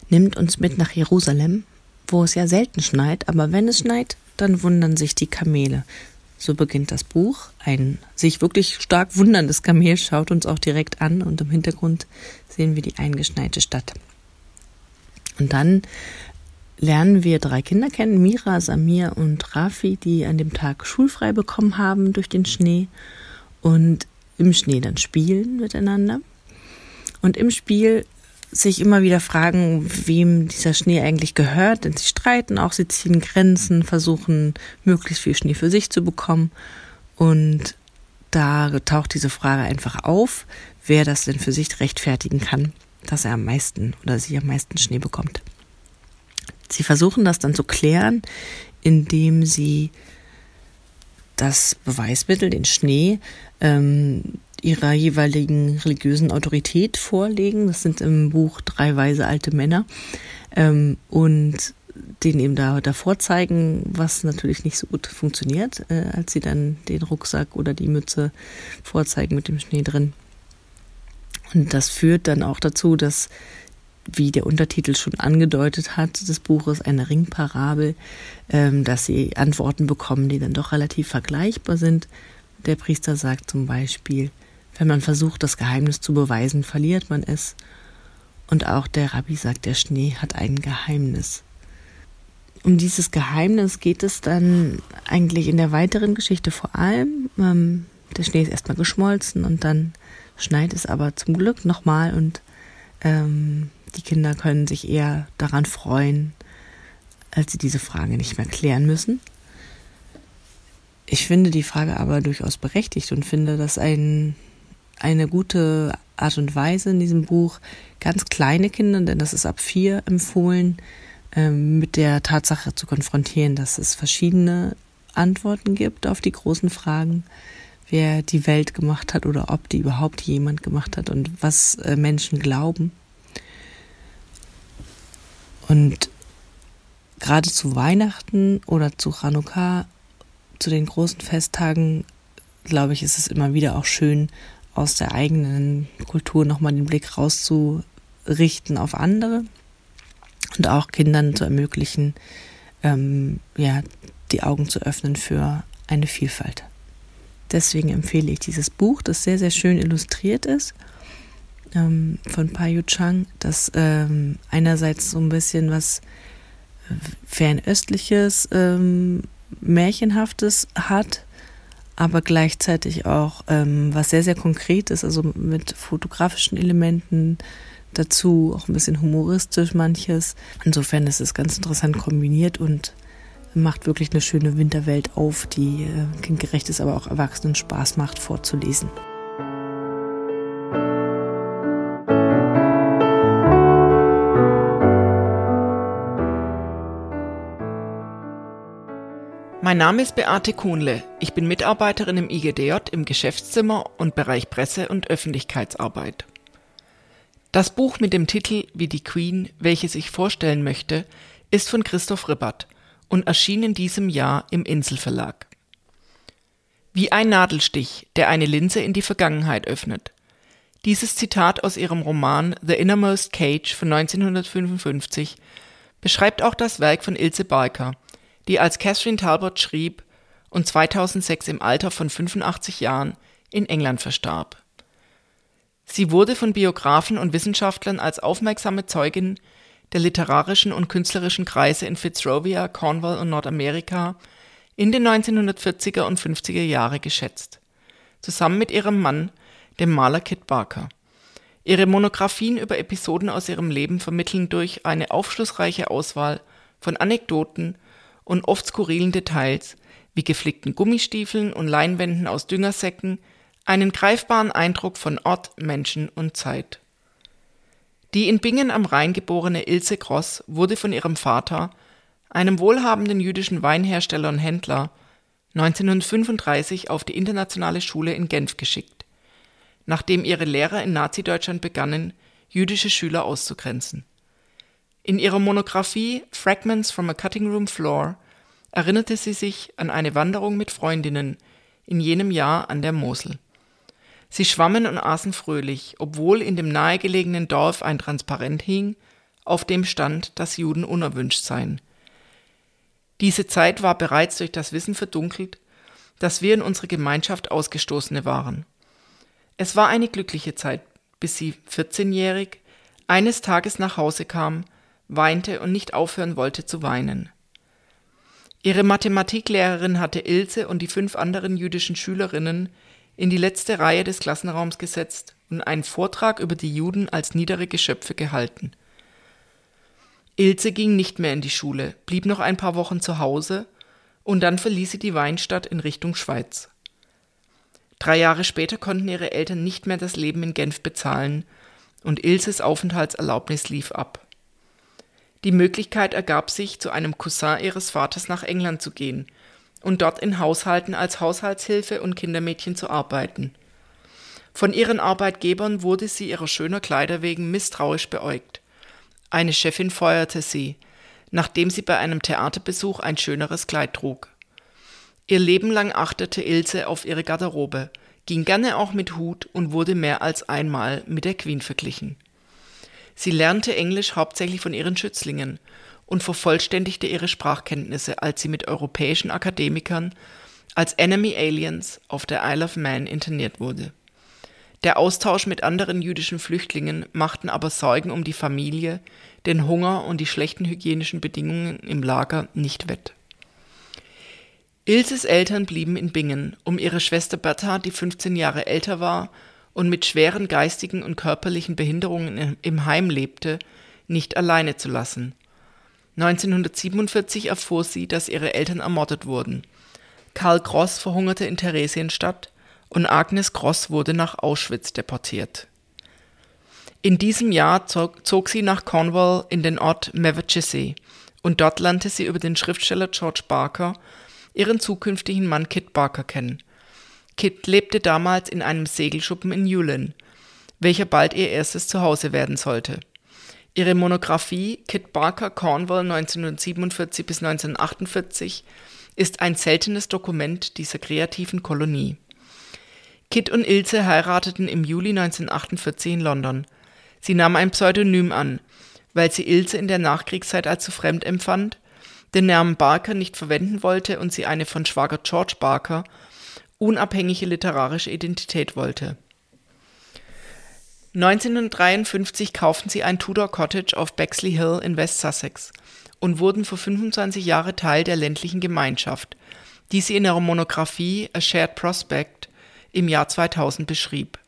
nimmt uns mit nach Jerusalem, wo es ja selten schneit, aber wenn es schneit, dann wundern sich die Kamele. So beginnt das Buch. Ein sich wirklich stark wunderndes Kamel schaut uns auch direkt an und im Hintergrund sehen wir die eingeschneite Stadt. Und dann lernen wir drei Kinder kennen, Mira, Samir und Rafi, die an dem Tag schulfrei bekommen haben durch den Schnee und im Schnee dann spielen miteinander. Und im Spiel sich immer wieder fragen, wem dieser Schnee eigentlich gehört, denn sie streiten auch, sie ziehen Grenzen, versuchen möglichst viel Schnee für sich zu bekommen. Und da taucht diese Frage einfach auf, wer das denn für sich rechtfertigen kann, dass er am meisten oder sie am meisten Schnee bekommt. Sie versuchen das dann zu klären, indem sie das Beweismittel, den Schnee, ähm, ihrer jeweiligen religiösen Autorität vorlegen. Das sind im Buch drei weise alte Männer. Ähm, und den eben da davor zeigen, was natürlich nicht so gut funktioniert, äh, als sie dann den Rucksack oder die Mütze vorzeigen mit dem Schnee drin. Und das führt dann auch dazu, dass wie der Untertitel schon angedeutet hat, des Buches eine Ringparabel, ähm, dass sie Antworten bekommen, die dann doch relativ vergleichbar sind. Der Priester sagt zum Beispiel, wenn man versucht, das Geheimnis zu beweisen, verliert man es. Und auch der Rabbi sagt, der Schnee hat ein Geheimnis. Um dieses Geheimnis geht es dann eigentlich in der weiteren Geschichte vor allem. Ähm, der Schnee ist erstmal geschmolzen und dann schneit es aber zum Glück nochmal und ähm, die Kinder können sich eher daran freuen, als sie diese Frage nicht mehr klären müssen. Ich finde die Frage aber durchaus berechtigt und finde das ein, eine gute Art und Weise in diesem Buch, ganz kleine Kinder, denn das ist ab vier empfohlen, ähm, mit der Tatsache zu konfrontieren, dass es verschiedene Antworten gibt auf die großen Fragen, wer die Welt gemacht hat oder ob die überhaupt jemand gemacht hat und was äh, Menschen glauben. Und gerade zu Weihnachten oder zu Chanukka, zu den großen Festtagen, glaube ich, ist es immer wieder auch schön, aus der eigenen Kultur nochmal den Blick rauszurichten auf andere und auch Kindern zu ermöglichen, ähm, ja, die Augen zu öffnen für eine Vielfalt. Deswegen empfehle ich dieses Buch, das sehr, sehr schön illustriert ist ähm, von Payu Chang, das ähm, einerseits so ein bisschen was fernöstliches, ähm, märchenhaftes hat, aber gleichzeitig auch ähm, was sehr, sehr konkretes, also mit fotografischen Elementen dazu, auch ein bisschen humoristisch manches. Insofern ist es ganz interessant kombiniert und macht wirklich eine schöne Winterwelt auf, die äh, kindgerecht ist, aber auch Erwachsenen Spaß macht vorzulesen. Mein Name ist Beate Kuhnle. Ich bin Mitarbeiterin im IGDJ im Geschäftszimmer und Bereich Presse- und Öffentlichkeitsarbeit. Das Buch mit dem Titel Wie die Queen, welches ich vorstellen möchte, ist von Christoph Ribbert und erschien in diesem Jahr im Inselverlag. Wie ein Nadelstich, der eine Linse in die Vergangenheit öffnet. Dieses Zitat aus ihrem Roman The Innermost Cage von 1955 beschreibt auch das Werk von Ilse Barker, die als Catherine Talbot schrieb und 2006 im Alter von 85 Jahren in England verstarb. Sie wurde von Biografen und Wissenschaftlern als aufmerksame Zeugin der literarischen und künstlerischen Kreise in Fitzrovia, Cornwall und Nordamerika in den 1940er und 50er Jahre geschätzt, zusammen mit ihrem Mann, dem Maler Kit Barker. Ihre Monographien über Episoden aus ihrem Leben vermitteln durch eine aufschlussreiche Auswahl von Anekdoten und oft skurrilen Details wie geflickten Gummistiefeln und Leinwänden aus Düngersäcken einen greifbaren Eindruck von Ort, Menschen und Zeit. Die in Bingen am Rhein geborene Ilse Gross wurde von ihrem Vater, einem wohlhabenden jüdischen Weinhersteller und Händler, 1935 auf die internationale Schule in Genf geschickt, nachdem ihre Lehrer in Nazi-Deutschland begannen, jüdische Schüler auszugrenzen. In ihrer Monographie Fragments from a Cutting Room Floor erinnerte sie sich an eine Wanderung mit Freundinnen in jenem Jahr an der Mosel. Sie schwammen und aßen fröhlich, obwohl in dem nahegelegenen Dorf ein Transparent hing, auf dem stand, dass Juden unerwünscht seien. Diese Zeit war bereits durch das Wissen verdunkelt, dass wir in unserer Gemeinschaft Ausgestoßene waren. Es war eine glückliche Zeit, bis sie, 14-jährig, eines Tages nach Hause kam, weinte und nicht aufhören wollte zu weinen. Ihre Mathematiklehrerin hatte Ilse und die fünf anderen jüdischen Schülerinnen in die letzte Reihe des Klassenraums gesetzt und einen Vortrag über die Juden als niedere Geschöpfe gehalten. Ilse ging nicht mehr in die Schule, blieb noch ein paar Wochen zu Hause und dann verließ sie die Weinstadt in Richtung Schweiz. Drei Jahre später konnten ihre Eltern nicht mehr das Leben in Genf bezahlen und Ilses Aufenthaltserlaubnis lief ab. Die Möglichkeit ergab sich, zu einem Cousin ihres Vaters nach England zu gehen – und dort in Haushalten als Haushaltshilfe und Kindermädchen zu arbeiten. Von ihren Arbeitgebern wurde sie ihrer schöner Kleider wegen misstrauisch beäugt. Eine Chefin feuerte sie, nachdem sie bei einem Theaterbesuch ein schöneres Kleid trug. Ihr Leben lang achtete Ilse auf ihre Garderobe, ging gerne auch mit Hut und wurde mehr als einmal mit der Queen verglichen. Sie lernte Englisch hauptsächlich von ihren Schützlingen und vervollständigte ihre Sprachkenntnisse, als sie mit europäischen Akademikern als Enemy Aliens auf der Isle of Man interniert wurde. Der Austausch mit anderen jüdischen Flüchtlingen machten aber Sorgen um die Familie, den Hunger und die schlechten hygienischen Bedingungen im Lager nicht wett. Ilses Eltern blieben in Bingen, um ihre Schwester Bertha, die 15 Jahre älter war und mit schweren geistigen und körperlichen Behinderungen im Heim lebte, nicht alleine zu lassen. 1947 erfuhr sie, dass ihre Eltern ermordet wurden. Karl Gross verhungerte in Theresienstadt und Agnes Gross wurde nach Auschwitz deportiert. In diesem Jahr zog, zog sie nach Cornwall in den Ort Mevachissey und dort lernte sie über den Schriftsteller George Barker ihren zukünftigen Mann Kit Barker kennen. Kit lebte damals in einem Segelschuppen in Yulin, welcher bald ihr erstes Zuhause werden sollte. Ihre Monographie Kit Barker Cornwall 1947 bis 1948 ist ein seltenes Dokument dieser kreativen Kolonie. Kit und Ilse heirateten im Juli 1948 in London. Sie nahm ein Pseudonym an, weil sie Ilse in der Nachkriegszeit als zu fremd empfand, den Namen Barker nicht verwenden wollte und sie eine von Schwager George Barker unabhängige literarische Identität wollte 1953 kauften sie ein Tudor Cottage auf Bexley Hill in West Sussex und wurden für 25 Jahre Teil der ländlichen Gemeinschaft, die sie in ihrer Monographie A Shared Prospect im Jahr 2000 beschrieb.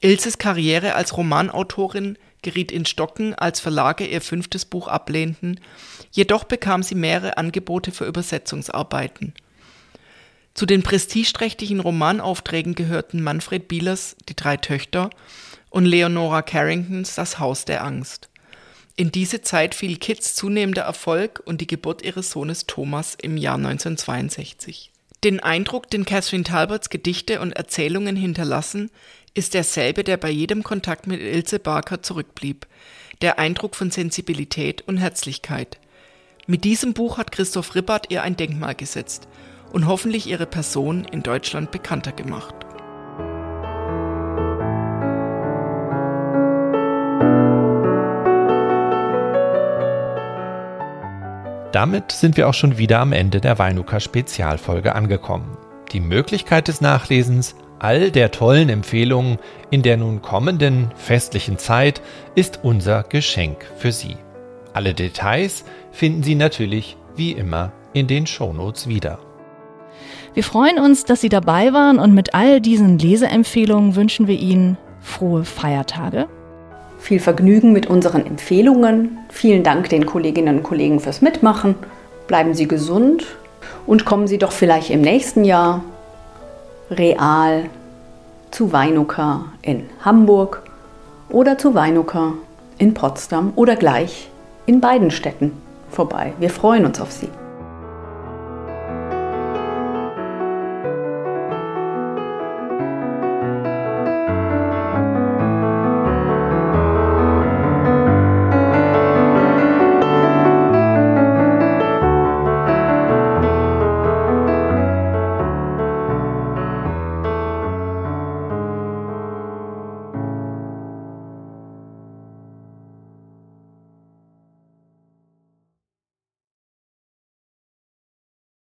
Ilses Karriere als Romanautorin geriet in Stocken, als Verlage ihr fünftes Buch ablehnten, jedoch bekam sie mehrere Angebote für Übersetzungsarbeiten. Zu den prestigeträchtigen Romanaufträgen gehörten Manfred Bielers Die drei Töchter und Leonora Carringtons Das Haus der Angst. In diese Zeit fiel Kits zunehmender Erfolg und die Geburt ihres Sohnes Thomas im Jahr 1962. Den Eindruck, den Catherine Talbots Gedichte und Erzählungen hinterlassen, ist derselbe, der bei jedem Kontakt mit Ilse Barker zurückblieb. Der Eindruck von Sensibilität und Herzlichkeit. Mit diesem Buch hat Christoph Rippert ihr ein Denkmal gesetzt und hoffentlich ihre Person in Deutschland bekannter gemacht. Damit sind wir auch schon wieder am Ende der Weinuka Spezialfolge angekommen. Die Möglichkeit des Nachlesens all der tollen Empfehlungen in der nun kommenden festlichen Zeit ist unser Geschenk für Sie. Alle Details finden Sie natürlich wie immer in den Shownotes wieder. Wir freuen uns, dass Sie dabei waren und mit all diesen Leseempfehlungen wünschen wir Ihnen frohe Feiertage. Viel Vergnügen mit unseren Empfehlungen. Vielen Dank den Kolleginnen und Kollegen fürs Mitmachen. Bleiben Sie gesund und kommen Sie doch vielleicht im nächsten Jahr real zu Weinuka in Hamburg oder zu Weinuka in Potsdam oder gleich in beiden Städten vorbei. Wir freuen uns auf Sie.